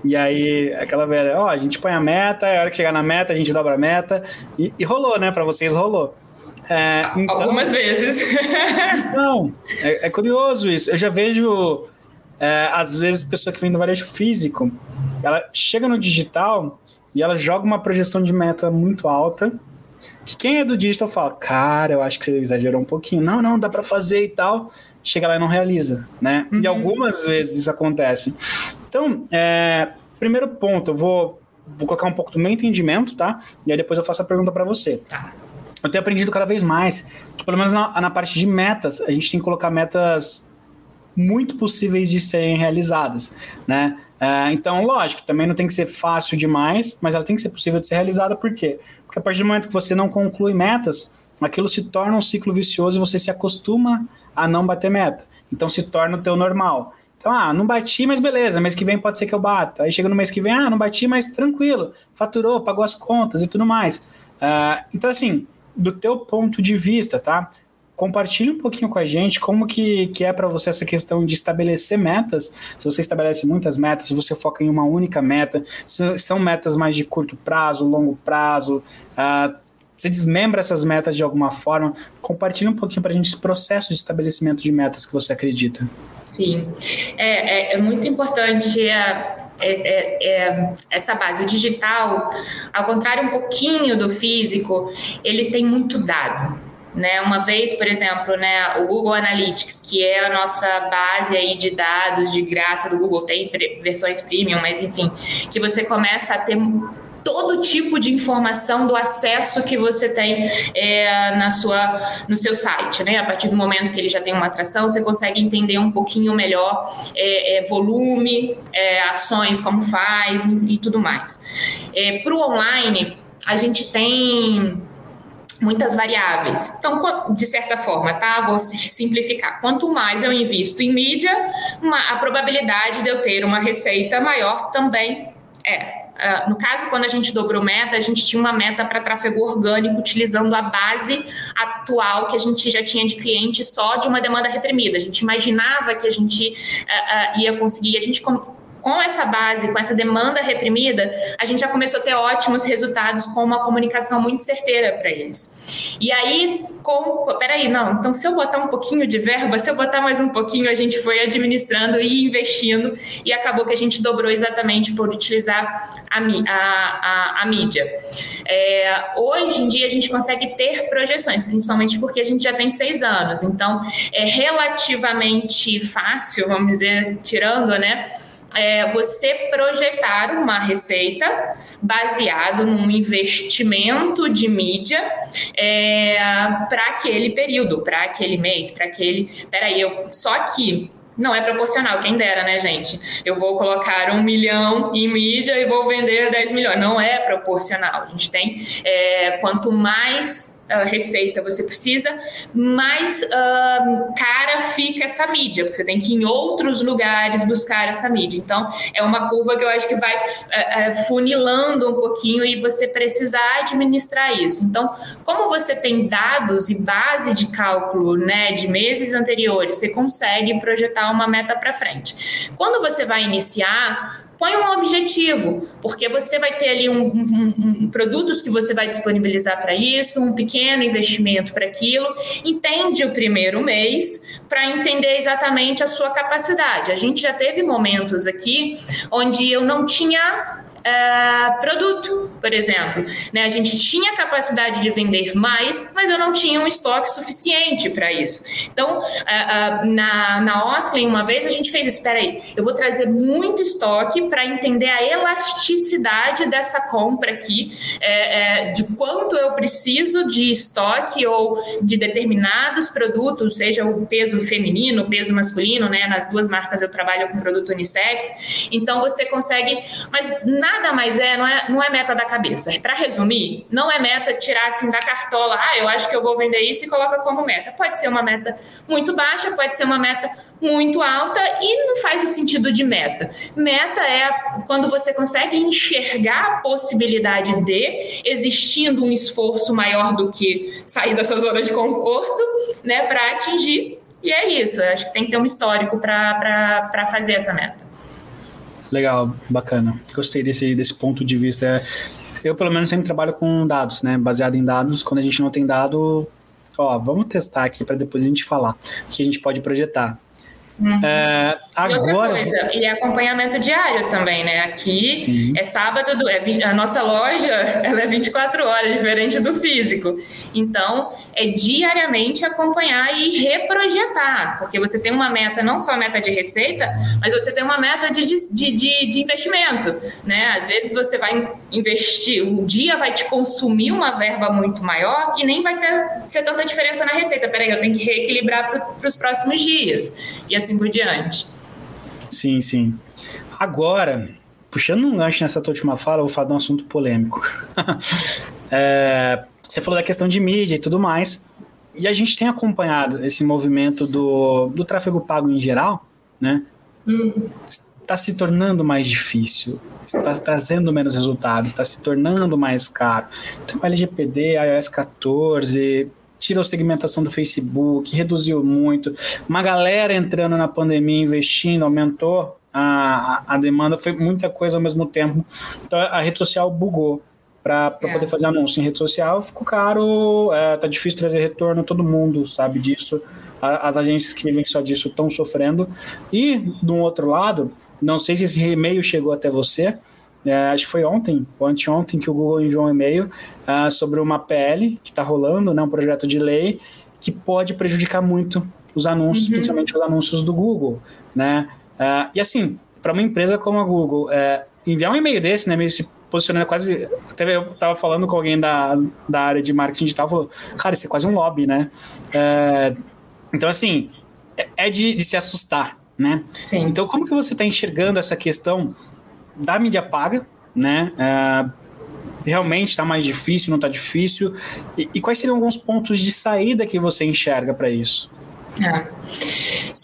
e aí aquela velha, ó, oh, a gente põe a meta, a hora que chegar na meta, a gente dobra a meta, e, e rolou, né? Para vocês rolou. É, então, Algumas vezes. [LAUGHS] Não, é, é, curioso isso. Eu já vejo, é, às vezes, pessoa que vem do varejo físico ela chega no digital e ela joga uma projeção de meta muito alta. Que quem é do digital fala, cara, eu acho que você exagerou um pouquinho. Não, não, dá para fazer e tal. Chega lá e não realiza, né? Uhum. E algumas vezes isso acontece. Então, é, primeiro ponto, eu vou, vou colocar um pouco do meu entendimento, tá? E aí depois eu faço a pergunta para você. Tá. Eu tenho aprendido cada vez mais que, pelo menos na, na parte de metas, a gente tem que colocar metas muito possíveis de serem realizadas, né? É, então, lógico, também não tem que ser fácil demais, mas ela tem que ser possível de ser realizada, por quê? Porque a partir do momento que você não conclui metas, aquilo se torna um ciclo vicioso e você se acostuma a não bater meta. Então se torna o teu normal. Então, ah, não bati, mas beleza, mês que vem pode ser que eu bata. Aí chega no mês que vem, ah, não bati, mas tranquilo, faturou, pagou as contas e tudo mais. Uh, então, assim, do teu ponto de vista, tá? Compartilhe um pouquinho com a gente como que, que é para você essa questão de estabelecer metas. Se você estabelece muitas metas, se você foca em uma única meta, se são metas mais de curto prazo, longo prazo, uh, você desmembra essas metas de alguma forma. Compartilhe um pouquinho para a gente esse processo de estabelecimento de metas que você acredita. Sim, é, é, é muito importante. É é, é, é, essa base. O digital, ao contrário um pouquinho do físico, ele tem muito dado. Né, uma vez, por exemplo, né, o Google Analytics, que é a nossa base aí de dados de graça do Google, tem versões premium, mas enfim, que você começa a ter todo tipo de informação do acesso que você tem é, na sua, no seu site. Né? A partir do momento que ele já tem uma atração, você consegue entender um pouquinho melhor é, é, volume, é, ações, como faz e, e tudo mais. É, Para o online, a gente tem muitas variáveis. Então, de certa forma, tá? Vou simplificar. Quanto mais eu invisto em mídia, uma, a probabilidade de eu ter uma receita maior também é. Uh, no caso, quando a gente dobrou meta, a gente tinha uma meta para tráfego orgânico utilizando a base atual que a gente já tinha de cliente só de uma demanda reprimida. A gente imaginava que a gente uh, uh, ia conseguir, a gente essa base, com essa demanda reprimida, a gente já começou a ter ótimos resultados com uma comunicação muito certeira para eles. E aí, com. Peraí, não, então se eu botar um pouquinho de verba, se eu botar mais um pouquinho, a gente foi administrando e investindo, e acabou que a gente dobrou exatamente por utilizar a, a, a, a mídia. É, hoje em dia, a gente consegue ter projeções, principalmente porque a gente já tem seis anos, então é relativamente fácil, vamos dizer, tirando, né? É você projetar uma receita baseado num investimento de mídia é, para aquele período, para aquele mês, para aquele. Peraí, eu só que não é proporcional, quem dera, né, gente? Eu vou colocar um milhão em mídia e vou vender 10 milhões. Não é proporcional. A gente tem é, quanto mais receita você precisa, mais uh, cara fica essa mídia, porque você tem que ir em outros lugares buscar essa mídia. Então, é uma curva que eu acho que vai uh, funilando um pouquinho e você precisar administrar isso. Então, como você tem dados e base de cálculo né, de meses anteriores, você consegue projetar uma meta para frente. Quando você vai iniciar, Põe um objetivo, porque você vai ter ali um, um, um produtos que você vai disponibilizar para isso, um pequeno investimento para aquilo. Entende o primeiro mês para entender exatamente a sua capacidade. A gente já teve momentos aqui onde eu não tinha uh, produto, por exemplo. Né? A gente tinha capacidade de vender mais, mas eu não tinha um estoque suficiente para isso. Então, uh, uh, na, na Osklin, uma vez a gente fez isso. Espera aí, eu vou trazer muito estoque para entender a elasticidade dessa compra aqui, é, é, de quanto eu preciso de estoque ou de determinados produtos, seja o peso feminino, o peso masculino, né? Nas duas marcas eu trabalho com produto unissex. Então, você consegue, mas na nada mais é, não é, não é meta da cabeça. Para resumir, não é meta tirar assim da cartola, ah, eu acho que eu vou vender isso e coloca como meta. Pode ser uma meta muito baixa, pode ser uma meta muito alta e não faz o sentido de meta. Meta é quando você consegue enxergar a possibilidade de, existindo um esforço maior do que sair da sua zona de conforto, né, para atingir. E é isso, eu acho que tem que ter um histórico para fazer essa meta. Legal, bacana. Gostei desse, desse ponto de vista. Eu, pelo menos, sempre trabalho com dados, né? Baseado em dados. Quando a gente não tem dado, ó, vamos testar aqui para depois a gente falar o que a gente pode projetar. Uhum. É, agora. E, coisa, e acompanhamento diário também, né? Aqui Sim. é sábado, do, é, a nossa loja [LAUGHS] ela é 24 horas, diferente do físico. Então, é diariamente acompanhar e reprojetar, porque você tem uma meta, não só meta de receita, mas você tem uma meta de, de, de, de investimento, né? Às vezes você vai investir, o dia vai te consumir uma verba muito maior e nem vai ter ser tanta diferença na receita. Peraí, eu tenho que reequilibrar para os próximos dias. E assim assim por diante. Sim, sim. Agora, puxando um gancho nessa tua última fala, eu vou falar de um assunto polêmico. [LAUGHS] é, você falou da questão de mídia e tudo mais, e a gente tem acompanhado esse movimento do, do tráfego pago em geral, né? Está hum. se tornando mais difícil, está trazendo menos resultados, está se tornando mais caro. Então, LGPD, iOS 14, tirou segmentação do Facebook, reduziu muito. Uma galera entrando na pandemia, investindo, aumentou a, a demanda, foi muita coisa ao mesmo tempo. Então a rede social bugou para é. poder fazer anúncio em rede social, ficou caro, é, tá difícil trazer retorno, todo mundo sabe disso. A, as agências que vivem só disso estão sofrendo. E, do outro lado, não sei se esse e-mail chegou até você, é, acho que foi ontem, ou anteontem, que o Google enviou um e-mail uh, sobre uma PL que está rolando, né, um projeto de lei, que pode prejudicar muito os anúncios, uhum. principalmente os anúncios do Google. Né? Uh, e assim, para uma empresa como a Google, uh, enviar um e-mail desse, né, meio se posicionando quase. Até eu estava falando com alguém da, da área de marketing digital, falou, cara, isso é quase um lobby, né? Uh, então, assim, é, é de, de, se assustar, né? Sim. Então, como que você está enxergando essa questão da mídia paga, né? Uh, realmente está mais difícil, não está difícil? E, e, quais seriam alguns pontos de saída que você enxerga para isso? É.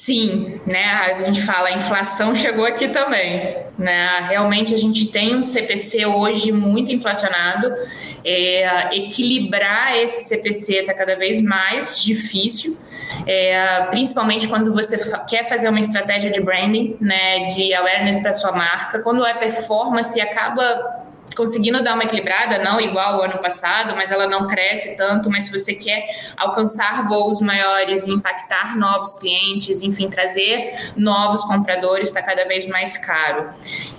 Sim, né? A gente fala, a inflação chegou aqui também, né? Realmente a gente tem um CPC hoje muito inflacionado. É, equilibrar esse CPC está cada vez mais difícil, é, principalmente quando você quer fazer uma estratégia de branding, né? De awareness para sua marca. Quando é performance, acaba conseguindo dar uma equilibrada, não igual ao ano passado, mas ela não cresce tanto. Mas se você quer alcançar voos maiores, impactar novos clientes, enfim, trazer novos compradores, está cada vez mais caro.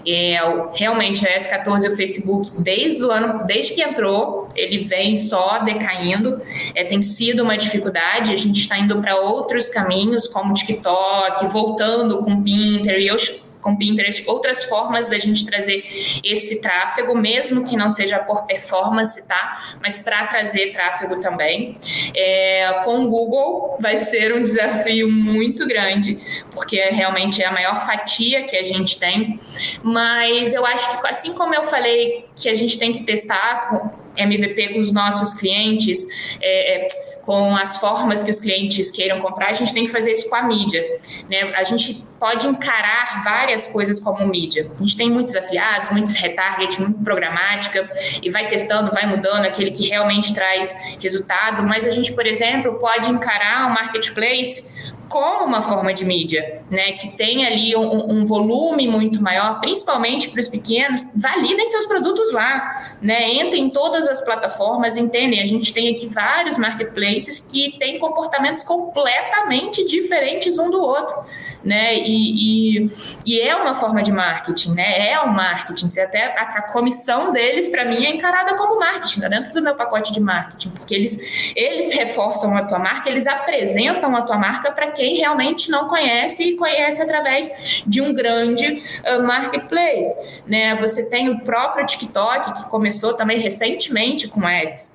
É, realmente, a S14 o Facebook, desde o ano, desde que entrou, ele vem só decaindo. É, tem sido uma dificuldade. A gente está indo para outros caminhos, como TikTok, voltando com Pinterest. Eu com Pinterest, outras formas da gente trazer esse tráfego, mesmo que não seja por performance, tá? Mas para trazer tráfego também. É, com o Google vai ser um desafio muito grande, porque realmente é a maior fatia que a gente tem. Mas eu acho que, assim como eu falei que a gente tem que testar MVP com os nossos clientes, é, é com as formas que os clientes queiram comprar, a gente tem que fazer isso com a mídia. Né? A gente pode encarar várias coisas como mídia. A gente tem muitos afiliados, muitos retarget, muito programática, e vai testando, vai mudando aquele que realmente traz resultado, mas a gente, por exemplo, pode encarar o um marketplace como uma forma de mídia, né, que tem ali um, um volume muito maior, principalmente para os pequenos, validem seus produtos lá, né, entrem em todas as plataformas, entendem, a gente tem aqui vários marketplaces que têm comportamentos completamente diferentes um do outro, né, e, e, e é uma forma de marketing, né, é um marketing, se até a, a comissão deles, para mim, é encarada como marketing, tá dentro do meu pacote de marketing, porque eles, eles reforçam a tua marca, eles apresentam a tua marca para quem realmente não conhece e conhece através de um grande uh, marketplace. Né? Você tem o próprio TikTok, que começou também recentemente com ads.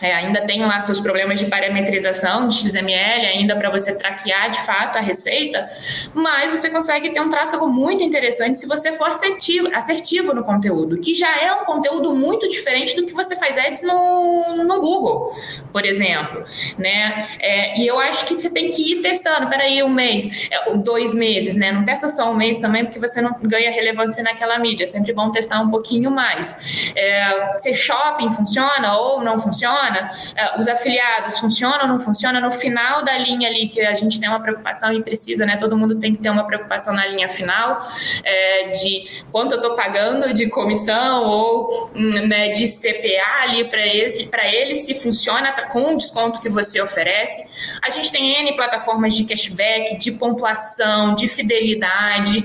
É, ainda tem lá seus problemas de parametrização de XML, ainda para você traquear de fato a receita, mas você consegue ter um tráfego muito interessante se você for assertivo, assertivo no conteúdo, que já é um conteúdo muito diferente do que você faz ads no, no Google, por exemplo. Né? É, e eu acho que você tem que ir testando, peraí, um mês, é, dois meses, né? Não testa só um mês também, porque você não ganha relevância naquela mídia. É sempre bom testar um pouquinho mais. É, se shopping funciona ou não funciona funciona? Uh, os afiliados funcionam ou não funcionam? No final da linha ali que a gente tem uma preocupação e precisa, né? Todo mundo tem que ter uma preocupação na linha final é, de quanto eu estou pagando de comissão ou hum, né, de CPA ali para ele, ele se funciona tá com o desconto que você oferece. A gente tem N plataformas de cashback, de pontuação, de fidelidade.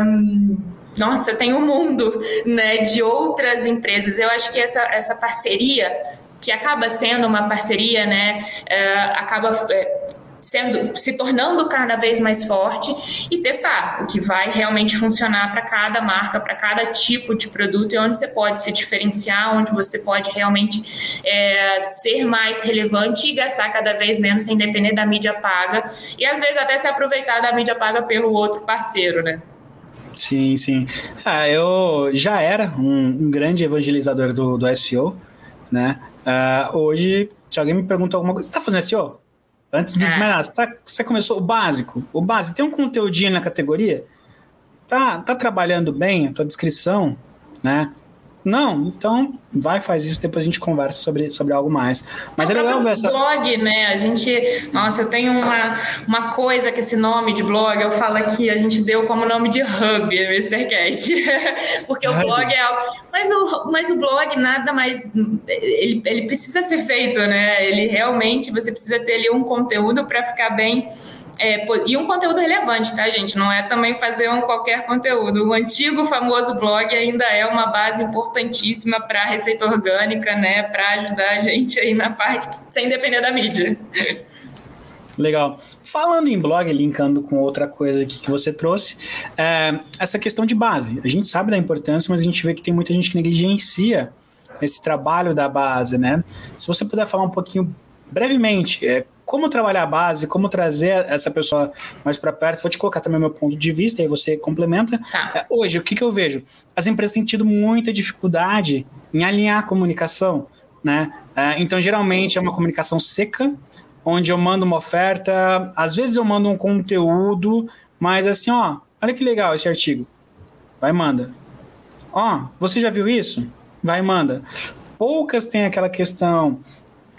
Um, nossa, tem um mundo né, de outras empresas. Eu acho que essa, essa parceria que acaba sendo uma parceria, né, é, acaba é, sendo, se tornando cada vez mais forte e testar o que vai realmente funcionar para cada marca, para cada tipo de produto e onde você pode se diferenciar, onde você pode realmente é, ser mais relevante e gastar cada vez menos sem depender da mídia paga e às vezes até se aproveitar da mídia paga pelo outro parceiro, né? Sim, sim. Ah, eu já era um, um grande evangelizador do, do SEO, né? Uh, hoje, se alguém me pergunta alguma coisa, você tá fazendo SEO? Antes de é. mais nada, você, tá, você começou o básico. O básico, tem um conteúdinho na categoria? Tá, tá trabalhando bem a tua descrição, né? Não, então vai, faz isso, depois a gente conversa sobre, sobre algo mais. Mas é legal ver essa. blog, né? A gente. Nossa, eu tenho uma, uma coisa que esse nome de blog, eu falo aqui, a gente deu como nome de hub, Mr. Cat. [LAUGHS] Porque o blog é algo. Mas o, mas o blog nada mais. Ele, ele precisa ser feito, né? Ele realmente, você precisa ter ali um conteúdo para ficar bem é, e um conteúdo relevante, tá, gente? Não é também fazer um qualquer conteúdo. O antigo famoso blog ainda é uma base importantíssima para a receita orgânica, né? Para ajudar a gente aí na parte sem depender da mídia. Legal. Falando em blog, linkando com outra coisa aqui que você trouxe, é, essa questão de base. A gente sabe da importância, mas a gente vê que tem muita gente que negligencia esse trabalho da base, né? Se você puder falar um pouquinho brevemente, é, como trabalhar a base, como trazer essa pessoa mais para perto. Vou te colocar também meu ponto de vista, aí você complementa. Tá. É, hoje, o que, que eu vejo? As empresas têm tido muita dificuldade em alinhar a comunicação, né? É, então, geralmente, é uma comunicação seca, onde eu mando uma oferta, às vezes eu mando um conteúdo, mas assim, ó, olha que legal esse artigo. Vai, manda. Ó, você já viu isso? Vai, manda. Poucas têm aquela questão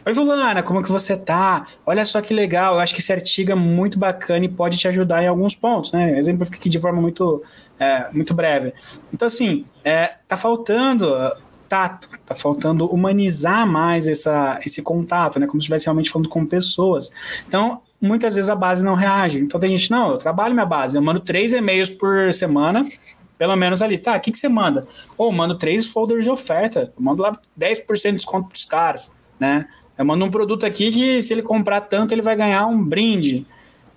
Oi, Vulana, como que você tá? Olha só que legal, eu acho que esse artigo é muito bacana e pode te ajudar em alguns pontos, né? Exemplo aqui de forma muito, é, muito breve. Então, assim, é, tá faltando tato, tá faltando humanizar mais essa, esse contato, né? Como se estivesse realmente falando com pessoas. Então, muitas vezes a base não reage. Então, tem gente, não, eu trabalho minha base, eu mando três e-mails por semana, pelo menos ali, tá, o que, que você manda? Ou mando três folders de oferta, eu mando lá 10% de desconto pros caras, né? Eu mando um produto aqui que se ele comprar tanto, ele vai ganhar um brinde.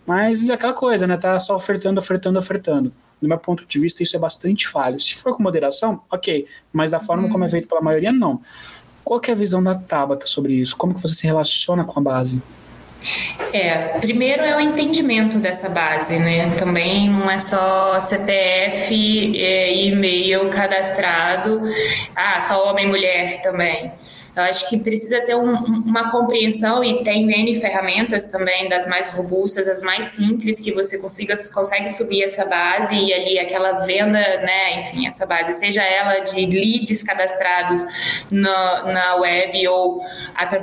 Mas é aquela coisa, né? Tá só ofertando, ofertando, ofertando. Do meu ponto de vista, isso é bastante falho. Se for com moderação, ok. Mas da forma como é feito pela maioria, não. Qual é a visão da Tabata sobre isso? Como que você se relaciona com a base? É, primeiro é o entendimento dessa base, né? Também não é só CPF e e-mail cadastrado, ah, só homem e mulher também. Eu acho que precisa ter um, uma compreensão e tem N ferramentas também, das mais robustas, as mais simples, que você consiga, consegue subir essa base e ali aquela venda, né, enfim, essa base, seja ela de leads cadastrados na, na web ou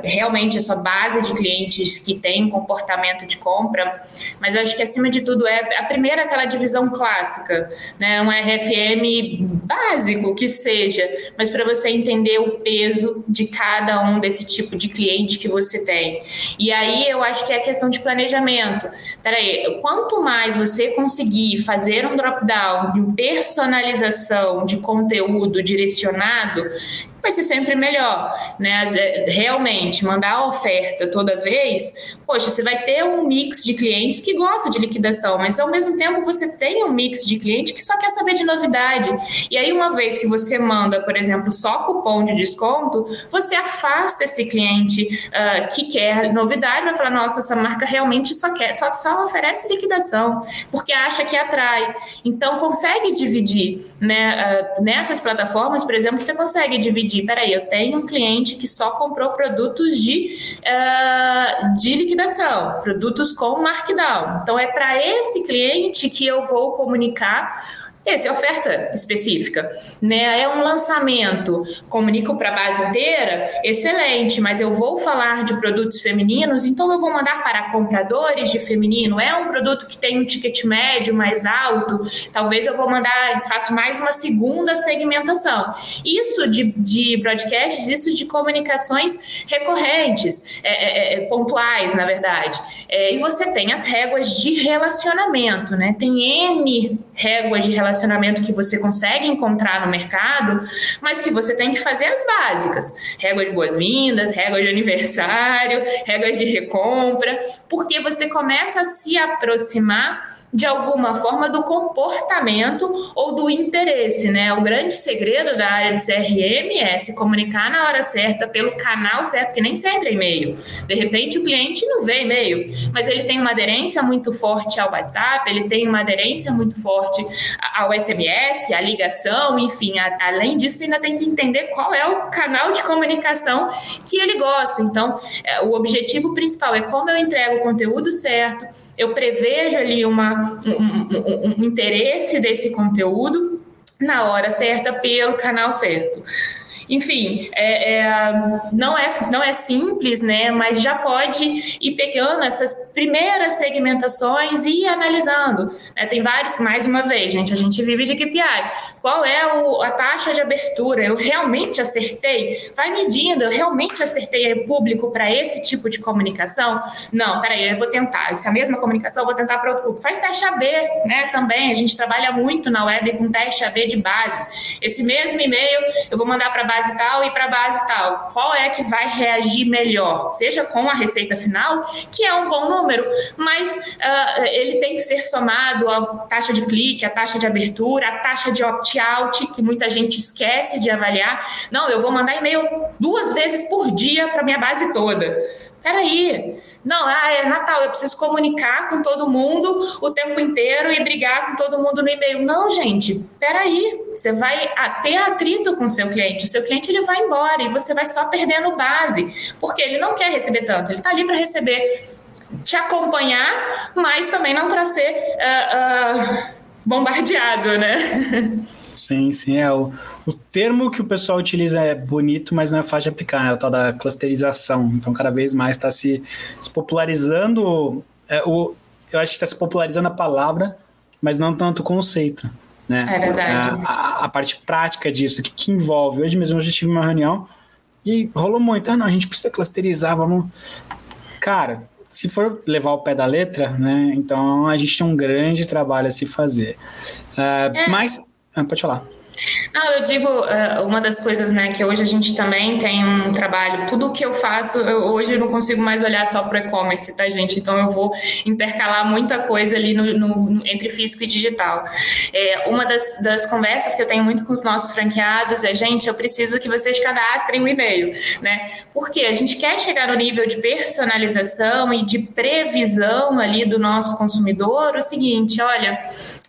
realmente a sua base de clientes que tem comportamento de compra, mas eu acho que acima de tudo é a primeira aquela divisão clássica, né, um RFM básico que seja, mas para você entender o peso de cada cada um desse tipo de cliente que você tem. E aí eu acho que é questão de planejamento. Peraí, quanto mais você conseguir fazer um drop-down de personalização de conteúdo direcionado, vai ser sempre melhor, né? Realmente, mandar a oferta toda vez, poxa, você vai ter um mix de clientes que gosta de liquidação, mas ao mesmo tempo você tem um mix de cliente que só quer saber de novidade. E aí, uma vez que você manda, por exemplo, só cupom de desconto, você afasta esse cliente uh, que quer novidade, vai falar, nossa, essa marca realmente só quer, só, só oferece liquidação, porque acha que atrai. Então, consegue dividir, né? Uh, nessas plataformas, por exemplo, você consegue dividir de, peraí, eu tenho um cliente que só comprou produtos de, uh, de liquidação, produtos com markdown. Então, é para esse cliente que eu vou comunicar essa é oferta específica, né? É um lançamento, comunico para a base inteira, excelente, mas eu vou falar de produtos femininos, então eu vou mandar para compradores de feminino. É um produto que tem um ticket médio mais alto, talvez eu vou mandar, faço mais uma segunda segmentação. Isso de, de broadcasts, isso de comunicações recorrentes, é, é, é pontuais, na verdade. É, e você tem as réguas de relacionamento, né? Tem N réguas de relacionamento que você consegue encontrar no mercado, mas que você tem que fazer as básicas. Regras de boas-vindas, regras de aniversário, [LAUGHS] regras de recompra, porque você começa a se aproximar de alguma forma do comportamento ou do interesse, né? O grande segredo da área de CRM é se comunicar na hora certa, pelo canal certo, que nem sempre é e-mail. De repente o cliente não vê e-mail, mas ele tem uma aderência muito forte ao WhatsApp, ele tem uma aderência muito forte ao SMS, à ligação, enfim, a, além disso, ainda tem que entender qual é o canal de comunicação que ele gosta. Então, é, o objetivo principal é como eu entrego o conteúdo certo, eu prevejo ali uma, um, um, um interesse desse conteúdo na hora certa, pelo canal certo. Enfim, é, é, não, é, não é simples, né? Mas já pode ir pegando essas primeiras segmentações e ir analisando. Né? Tem vários, mais uma vez, gente, a gente vive de KPI. Qual é o, a taxa de abertura? Eu realmente acertei? Vai medindo, eu realmente acertei público para esse tipo de comunicação? Não, peraí, eu vou tentar. Essa mesma comunicação, eu vou tentar para outro público. Faz teste AB, né? Também, a gente trabalha muito na web com teste AB de bases. Esse mesmo e-mail eu vou mandar para base tal e para base tal. Qual é que vai reagir melhor? Seja com a receita final, que é um bom número, mas uh, ele tem que ser somado a taxa de clique, a taxa de abertura, a taxa de opt-out, que muita gente esquece de avaliar. Não, eu vou mandar e-mail duas vezes por dia para minha base toda. Peraí, não, ah, é Natal, eu preciso comunicar com todo mundo o tempo inteiro e brigar com todo mundo no e-mail. Não, gente, peraí, você vai ter atrito com o seu cliente. O seu cliente ele vai embora e você vai só perdendo base, porque ele não quer receber tanto, ele está ali para receber, te acompanhar, mas também não para ser uh, uh, bombardeado, né? Sim, sim. É, o, o termo que o pessoal utiliza é bonito, mas não é fácil de aplicar, é o tal da clusterização. Então, cada vez mais está se, se, popularizando. É, o, eu acho que está se popularizando a palavra, mas não tanto o conceito. Né? É verdade. A, a, a parte prática disso, que, que envolve. Hoje mesmo eu já tive uma reunião e rolou muito. Ah, não, a gente precisa clusterizar, vamos. Cara, se for levar o pé da letra, né? Então a gente tem um grande trabalho a se fazer. Uh, é. Mas ah, pode falar. Não, eu digo, eh, uma das coisas, né, que hoje a gente também tem um trabalho, tudo que eu faço, eu, hoje eu não consigo mais olhar só para o e-commerce, tá, gente? Então eu vou intercalar muita coisa ali no, no entre físico e digital. É, uma das, das conversas que eu tenho muito com os nossos franqueados é, gente, eu preciso que vocês cadastrem o e-mail, né? Porque a gente quer chegar no nível de personalização e de previsão ali do nosso consumidor, o seguinte, olha,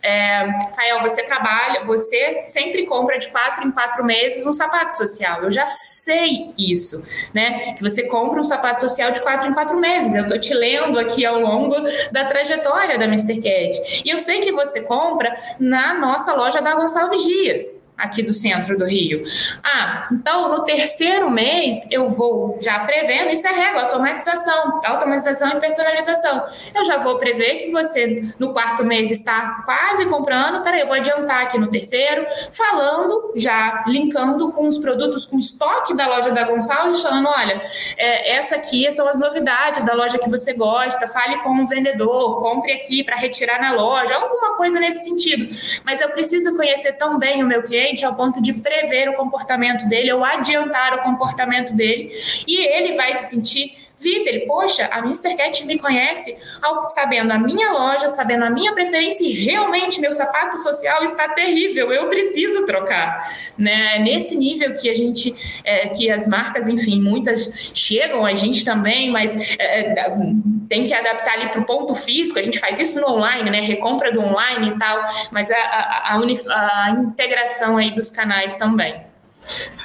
é, Rafael, você trabalha, você sempre compra de quatro em quatro meses um sapato social. Eu já sei isso, né? Que você compra um sapato social de quatro em quatro meses. Eu tô te lendo aqui ao longo da trajetória da Mr. Cat. E eu sei que você compra na nossa loja da Gonçalves Dias aqui do centro do Rio. Ah, então no terceiro mês eu vou já prevendo, isso é regra, automatização, automatização e personalização. Eu já vou prever que você no quarto mês está quase comprando, peraí, eu vou adiantar aqui no terceiro, falando, já linkando com os produtos com estoque da loja da Gonçalves, falando, olha, é, essa aqui são as novidades da loja que você gosta, fale com o vendedor, compre aqui para retirar na loja, alguma coisa nesse sentido. Mas eu preciso conhecer tão bem o meu cliente ao ponto de prever o comportamento dele ou adiantar o comportamento dele, e ele vai se sentir VIP, ele, poxa, a Mr. Cat me conhece sabendo a minha loja, sabendo a minha preferência e realmente meu sapato social está terrível, eu preciso trocar. Né? Nesse nível que a gente, é, que as marcas, enfim, muitas chegam a gente também, mas é, é tem que adaptar ali para o ponto físico, a gente faz isso no online, né? Recompra do online e tal, mas a, a, a, a integração aí dos canais também.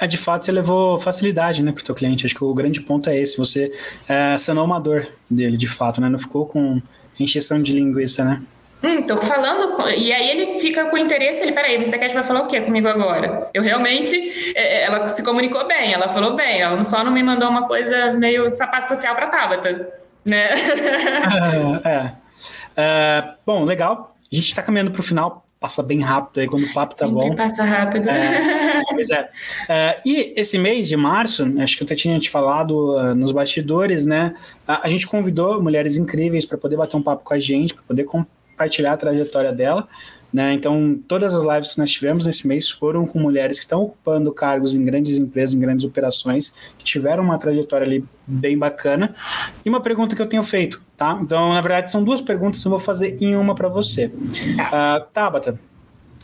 É, de fato, você levou facilidade, né, para o teu cliente. Acho que o grande ponto é esse. Você é, sanou uma dor dele, de fato, né? Não ficou com encheção de linguiça, né? Hum, tô falando. Com... E aí ele fica com interesse, ele, peraí, Mr. Cat vai falar o quê comigo agora? Eu realmente. É, é, ela se comunicou bem, ela falou bem, ela só não me mandou uma coisa meio sapato social pra Tabata, né? [LAUGHS] é. é. bom, legal. A gente tá caminhando pro final passa bem rápido aí quando o papo tá Sempre bom. passa rápido. É, [LAUGHS] pois é. é. E esse mês de março, acho que eu até tinha te falado uh, nos bastidores, né? A, a, gente convidou mulheres incríveis para poder bater um papo com a gente, para poder compartilhar a trajetória dela. Né? Então, todas as lives que nós tivemos nesse mês foram com mulheres que estão ocupando cargos em grandes empresas, em grandes operações, que tiveram uma trajetória ali bem bacana. E uma pergunta que eu tenho feito, tá? Então, na verdade, são duas perguntas eu vou fazer em uma para você. Uh, Tabata,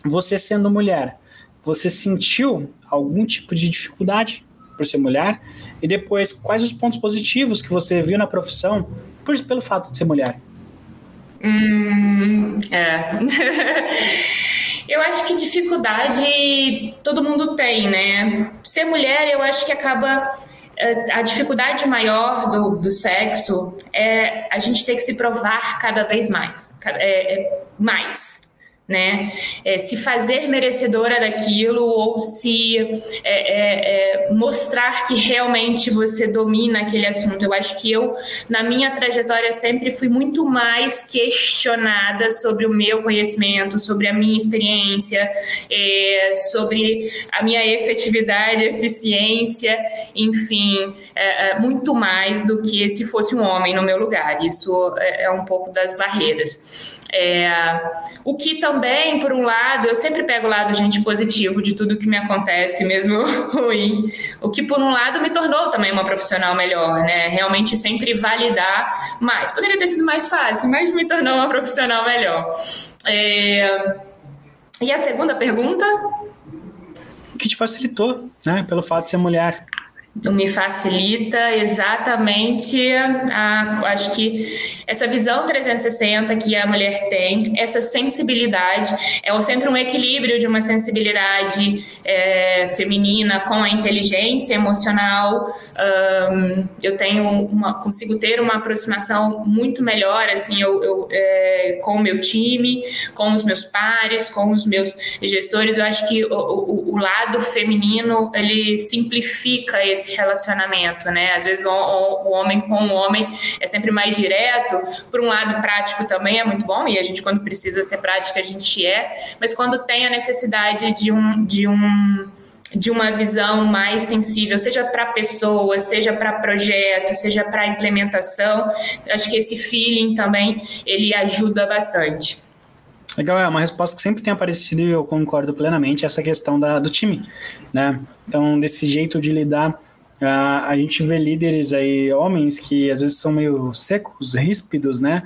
você sendo mulher, você sentiu algum tipo de dificuldade por ser mulher? E depois, quais os pontos positivos que você viu na profissão por, pelo fato de ser mulher? Hum, é. [LAUGHS] eu acho que dificuldade todo mundo tem, né? Ser mulher, eu acho que acaba. É, a dificuldade maior do, do sexo é a gente ter que se provar cada vez mais. É, é, mais né? É, se fazer merecedora daquilo ou se é, é, é, mostrar que realmente você domina aquele assunto. Eu acho que eu, na minha trajetória, sempre fui muito mais questionada sobre o meu conhecimento, sobre a minha experiência, é, sobre a minha efetividade, eficiência, enfim, é, muito mais do que se fosse um homem no meu lugar. Isso é um pouco das barreiras. o que também também, por um lado, eu sempre pego o lado, gente, positivo de tudo que me acontece, mesmo [LAUGHS] ruim. O que, por um lado, me tornou também uma profissional melhor, né? Realmente sempre validar mais. Poderia ter sido mais fácil, mas me tornou uma profissional melhor. É... E a segunda pergunta? O que te facilitou, né? Pelo fato de ser mulher me facilita exatamente a, acho que essa visão 360 que a mulher tem, essa sensibilidade, é sempre um equilíbrio de uma sensibilidade é, feminina com a inteligência emocional. Um, eu tenho uma, consigo ter uma aproximação muito melhor, assim, eu, eu é, com o meu time, com os meus pares, com os meus gestores. Eu acho que o, o, o lado feminino ele simplifica esse relacionamento, né? Às vezes o, o, o, homem com o homem é sempre mais direto. Por um lado, prático também é muito bom, e a gente, quando precisa ser prática, a gente é, mas quando tem a necessidade de um. De um de uma visão mais sensível, seja para pessoas, seja para projeto, seja para implementação, acho que esse feeling também ele ajuda bastante. Legal, é uma resposta que sempre tem aparecido e eu concordo plenamente essa questão da, do time, né? Então, desse jeito de lidar Uh, a gente vê líderes aí, homens que às vezes são meio secos, ríspidos, né?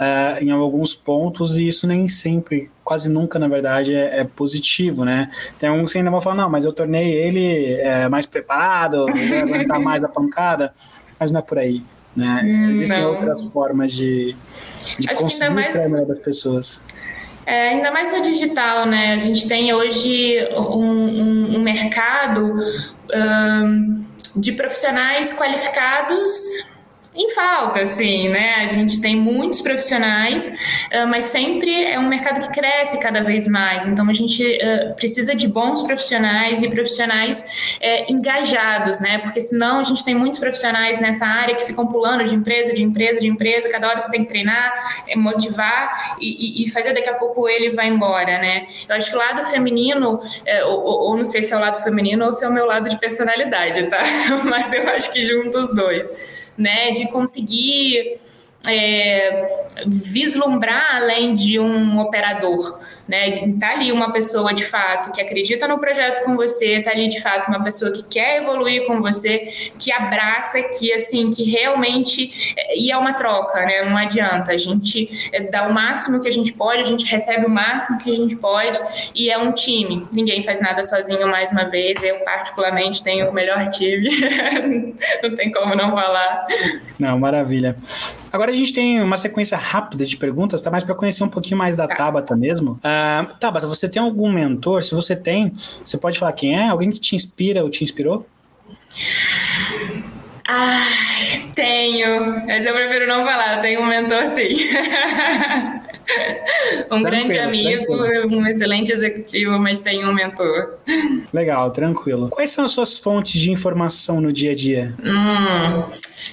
Uh, em alguns pontos, e isso nem sempre, quase nunca, na verdade, é, é positivo, né? Tem alguns que ainda vão falar, não, mas eu tornei ele é, mais preparado, vai aguentar [LAUGHS] mais a pancada, mas não é por aí, né? Hum, Existem não. outras formas de, de conseguir mais... extrair das pessoas. É, ainda mais no digital, né? A gente tem hoje um, um, um mercado. Um, de profissionais qualificados em falta, assim, né? A gente tem muitos profissionais, uh, mas sempre é um mercado que cresce cada vez mais. Então a gente uh, precisa de bons profissionais e profissionais uh, engajados, né? Porque senão a gente tem muitos profissionais nessa área que ficam pulando de empresa, de empresa, de empresa. Cada hora você tem que treinar, eh, motivar e, fazer daqui a pouco ele vai embora, né? Eu acho que o lado feminino, eh, ou, ou, não sei se é o lado feminino ou se é o meu lado de personalidade, tá? [LAUGHS] Mas eu acho que junto os dois né, de conseguir é, vislumbrar além de um operador, né? Tá ali uma pessoa de fato que acredita no projeto com você, tá ali de fato uma pessoa que quer evoluir com você, que abraça, que assim, que realmente e é uma troca, né? Não adianta a gente é, dá o máximo que a gente pode, a gente recebe o máximo que a gente pode e é um time. Ninguém faz nada sozinho mais uma vez. Eu particularmente tenho o melhor time, [LAUGHS] não tem como não falar. Não, maravilha. Agora a gente tem uma sequência rápida de perguntas, tá? Mais para conhecer um pouquinho mais da tá. Tabata mesmo. Uh, Tabata, você tem algum mentor? Se você tem, você pode falar quem é? Alguém que te inspira ou te inspirou? Ai, tenho. Mas eu prefiro não falar. Eu tenho um mentor sim. [LAUGHS] um tranquilo, grande amigo, tranquilo. um excelente executivo, mas tenho um mentor. Legal, tranquilo. Quais são as suas fontes de informação no dia a dia? Hum,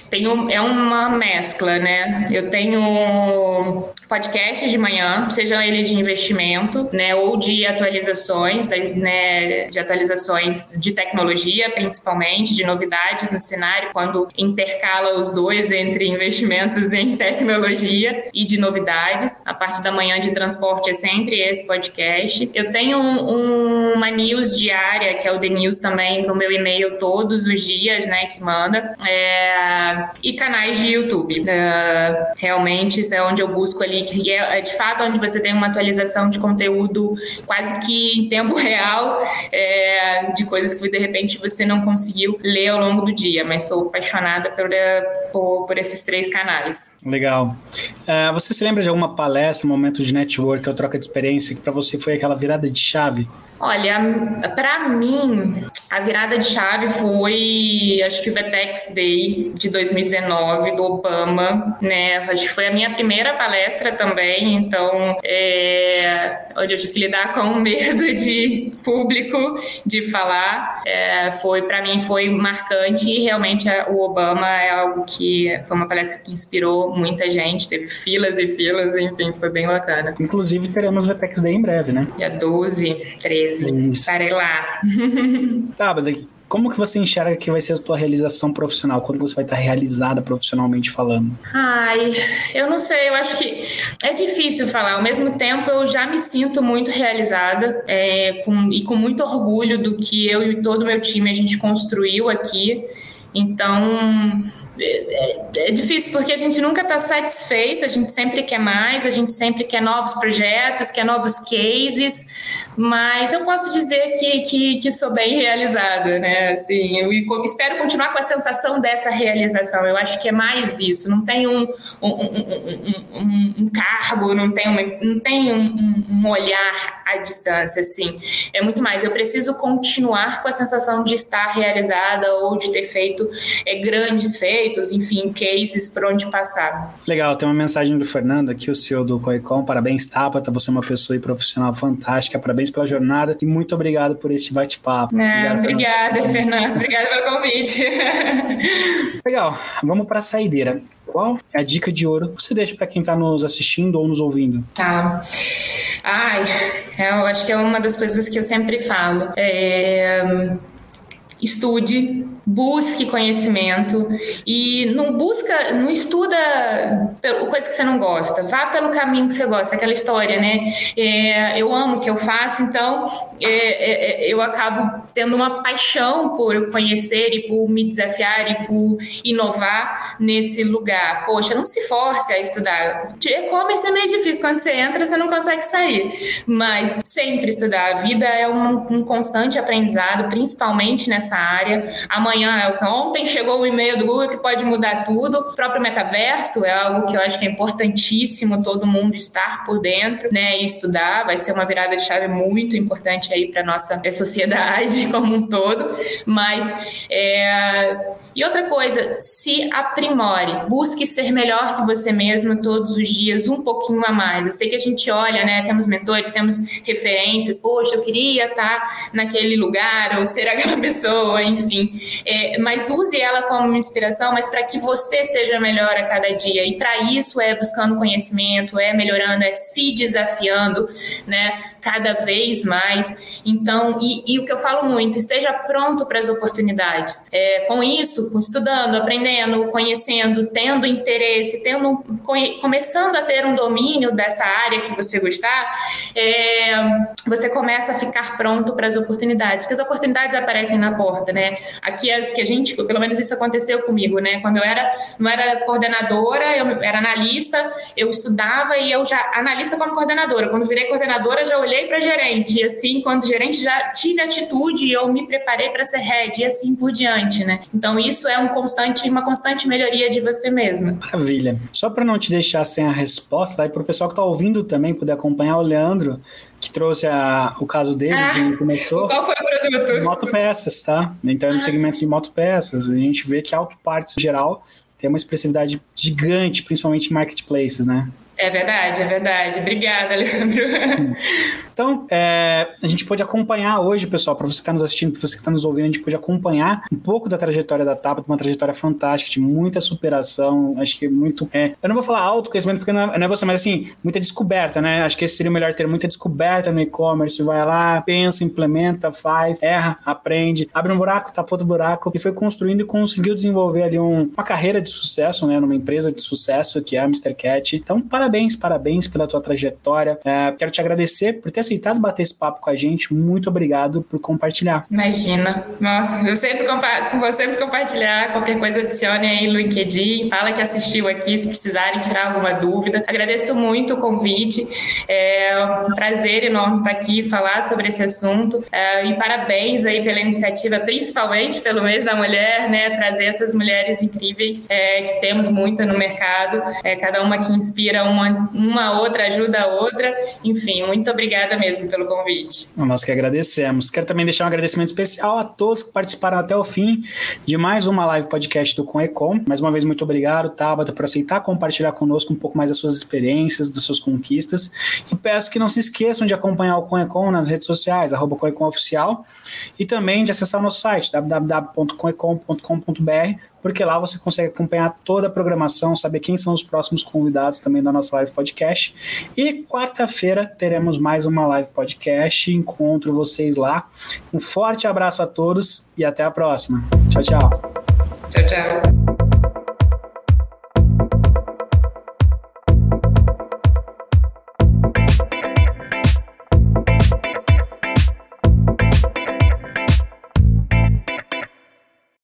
tenho, é uma mescla, né? Eu tenho podcasts de manhã, sejam eles de investimento, né, ou de atualizações, né, de atualizações de tecnologia, principalmente, de novidades no cenário, quando intercala os dois entre investimentos em tecnologia e de novidades. A parte da manhã de transporte é sempre esse podcast. Eu tenho um, uma news diária, que é o The News também, no meu e-mail todos os dias, né, que manda. É, e canais de YouTube. Uh, realmente, isso é onde eu busco ali, que é, é, de fato onde você tem uma atualização de conteúdo quase que em tempo [LAUGHS] real, é, de coisas que de repente você não conseguiu ler ao longo do dia, mas sou apaixonada por, por, por esses três canais. Legal. Uh, você se lembra de alguma palestra, momento de network ou troca de experiência que para você foi aquela virada de chave? Olha, para mim, a virada de chave foi, acho que o Vetex Day de 2019 do Obama, né? Acho que foi a minha primeira palestra também, então é, onde eu tive que lidar com o medo de público, de falar, é, foi para mim foi marcante e realmente o Obama é algo que foi uma palestra que inspirou muita gente, teve filas e filas, enfim, foi bem bacana. Inclusive teremos o Vetex Day em breve, né? Dia 12, 13, estarei lá. [LAUGHS] Tá, mas como que você enxerga que vai ser a tua realização profissional? Quando você vai estar realizada profissionalmente falando? Ai, eu não sei, eu acho que é difícil falar. Ao mesmo tempo, eu já me sinto muito realizada é, com, e com muito orgulho do que eu e todo o meu time a gente construiu aqui. Então, é, é, difícil porque a gente nunca está satisfeito, a gente sempre quer mais, a gente sempre quer novos projetos, quer novos cases, mas eu posso dizer que, que, que sou bem realizada, né? Assim, eu espero continuar com a sensação dessa realização. Eu acho que é mais isso. Não tem um, um, um, um, um cargo, não tem, uma, não tem um, olhar à distância, assim. É muito mais. Eu preciso continuar com a sensação de estar realizada ou de ter feito é, grandes feitos, enfim, cases por onde passar. Legal. Tem uma mensagem do Fernando aqui, o CEO do Coicom. Parabéns, Tabata. Você é uma pessoa e profissional fantástica. Parabéns pela jornada e muito obrigado por esse bate-papo. Obrigada, [LAUGHS] Fernando. Obrigada pelo convite. [LAUGHS] Legal. Vamos para a saideira. Qual é a dica de ouro que você deixa para quem está nos assistindo ou nos ouvindo? Tá. Ai, eu acho que é uma das coisas que eu sempre falo. É, estude, busque conhecimento e não busca, não estuda coisa que você não gosta, vá pelo caminho que você gosta, aquela história, né? É, eu amo o que eu faço, então é, é, é, eu acabo tendo uma paixão por conhecer e por me desafiar e por inovar nesse lugar. Poxa, não se force a estudar. E-commerce é meio difícil, quando você entra, você não consegue sair, mas sempre estudar. A vida é um, um constante aprendizado, principalmente nessa área. Amanhã amanhã. Ontem chegou o e-mail do Google que pode mudar tudo. O próprio metaverso é algo que eu acho que é importantíssimo todo mundo estar por dentro, né, e estudar. Vai ser uma virada de chave muito importante aí para nossa sociedade [LAUGHS] como um todo. Mas é, e outra coisa, se aprimore, busque ser melhor que você mesmo todos os dias, um pouquinho a mais. Eu sei que a gente olha, né? Temos mentores, temos referências, poxa, eu queria estar naquele lugar ou ser aquela [LAUGHS] pessoa, enfim. É, mas use ela como inspiração, mas para que você seja melhor a cada dia. E para isso é buscando conhecimento, é melhorando, é se desafiando, né? Cada vez mais. Então, e, e o que eu falo muito, esteja pronto para as oportunidades. É, com isso, isso, estudando, aprendendo, conhecendo, tendo interesse, tendo, começando a ter um domínio dessa área que você gostar, é, você começa a ficar pronto para as oportunidades, porque as oportunidades aparecem na porta, né? Aqui as que a gente, pelo menos isso aconteceu comigo, né? Quando eu era, não era coordenadora, eu era analista, eu estudava e eu já, analista como coordenadora. Quando virei coordenadora, já olhei para gerente, e assim, quando gerente, já tive atitude e eu me preparei para ser head, e assim por diante, né? Então, isso é um constante, uma constante melhoria de você mesmo. Maravilha. Só para não te deixar sem a resposta, aí para o pessoal que está ouvindo também poder acompanhar o Leandro, que trouxe a, o caso dele, ah, que começou. [LAUGHS] Qual foi o produto? Motopeças, tá? Então, no ah. segmento de motopeças, a gente vê que Auto Parts, em geral, tem uma expressividade gigante, principalmente em marketplaces, né? É verdade, é verdade. Obrigada, Leandro. [LAUGHS] Então, é, a gente pode acompanhar hoje, pessoal, para você que está nos assistindo, para você que está nos ouvindo, a gente pode acompanhar um pouco da trajetória da TAP, uma trajetória fantástica, de muita superação, acho que muito. É, eu não vou falar autoconhecimento porque não é, não é você, mas assim, muita descoberta, né? Acho que esse seria o melhor ter muita descoberta no e-commerce. Vai lá, pensa, implementa, faz, erra, aprende, abre um buraco, tapa outro buraco, e foi construindo e conseguiu desenvolver ali um, uma carreira de sucesso, né? Numa empresa de sucesso que é a Mr. Cat. Então, parabéns, parabéns pela tua trajetória. É, quero te agradecer por ter aceitado bater esse papo com a gente. Muito obrigado por compartilhar. Imagina. Nossa, eu sempre vou sempre compartilhar. Qualquer coisa adicione aí no LinkedIn. Fala que assistiu aqui, se precisarem tirar alguma dúvida. Agradeço muito o convite. É um prazer enorme estar aqui falar sobre esse assunto. É, e parabéns aí pela iniciativa, principalmente pelo mês da mulher, né? Trazer essas mulheres incríveis, é, que temos muita no mercado. É, cada uma que inspira um uma, uma outra ajuda a outra. Enfim, muito obrigada mesmo pelo convite. Nós que agradecemos. Quero também deixar um agradecimento especial a todos que participaram até o fim de mais uma live podcast do Conecom. Mais uma vez, muito obrigado, Tabata, por aceitar compartilhar conosco um pouco mais das suas experiências, das suas conquistas. E peço que não se esqueçam de acompanhar o Conecom nas redes sociais, arroba Conecom Oficial, e também de acessar o nosso site, www.conecom.com.br, porque lá você consegue acompanhar toda a programação, saber quem são os próximos convidados também da nossa live podcast. E quarta-feira teremos mais uma live podcast. Encontro vocês lá. Um forte abraço a todos e até a próxima. Tchau, tchau. Tchau, tchau.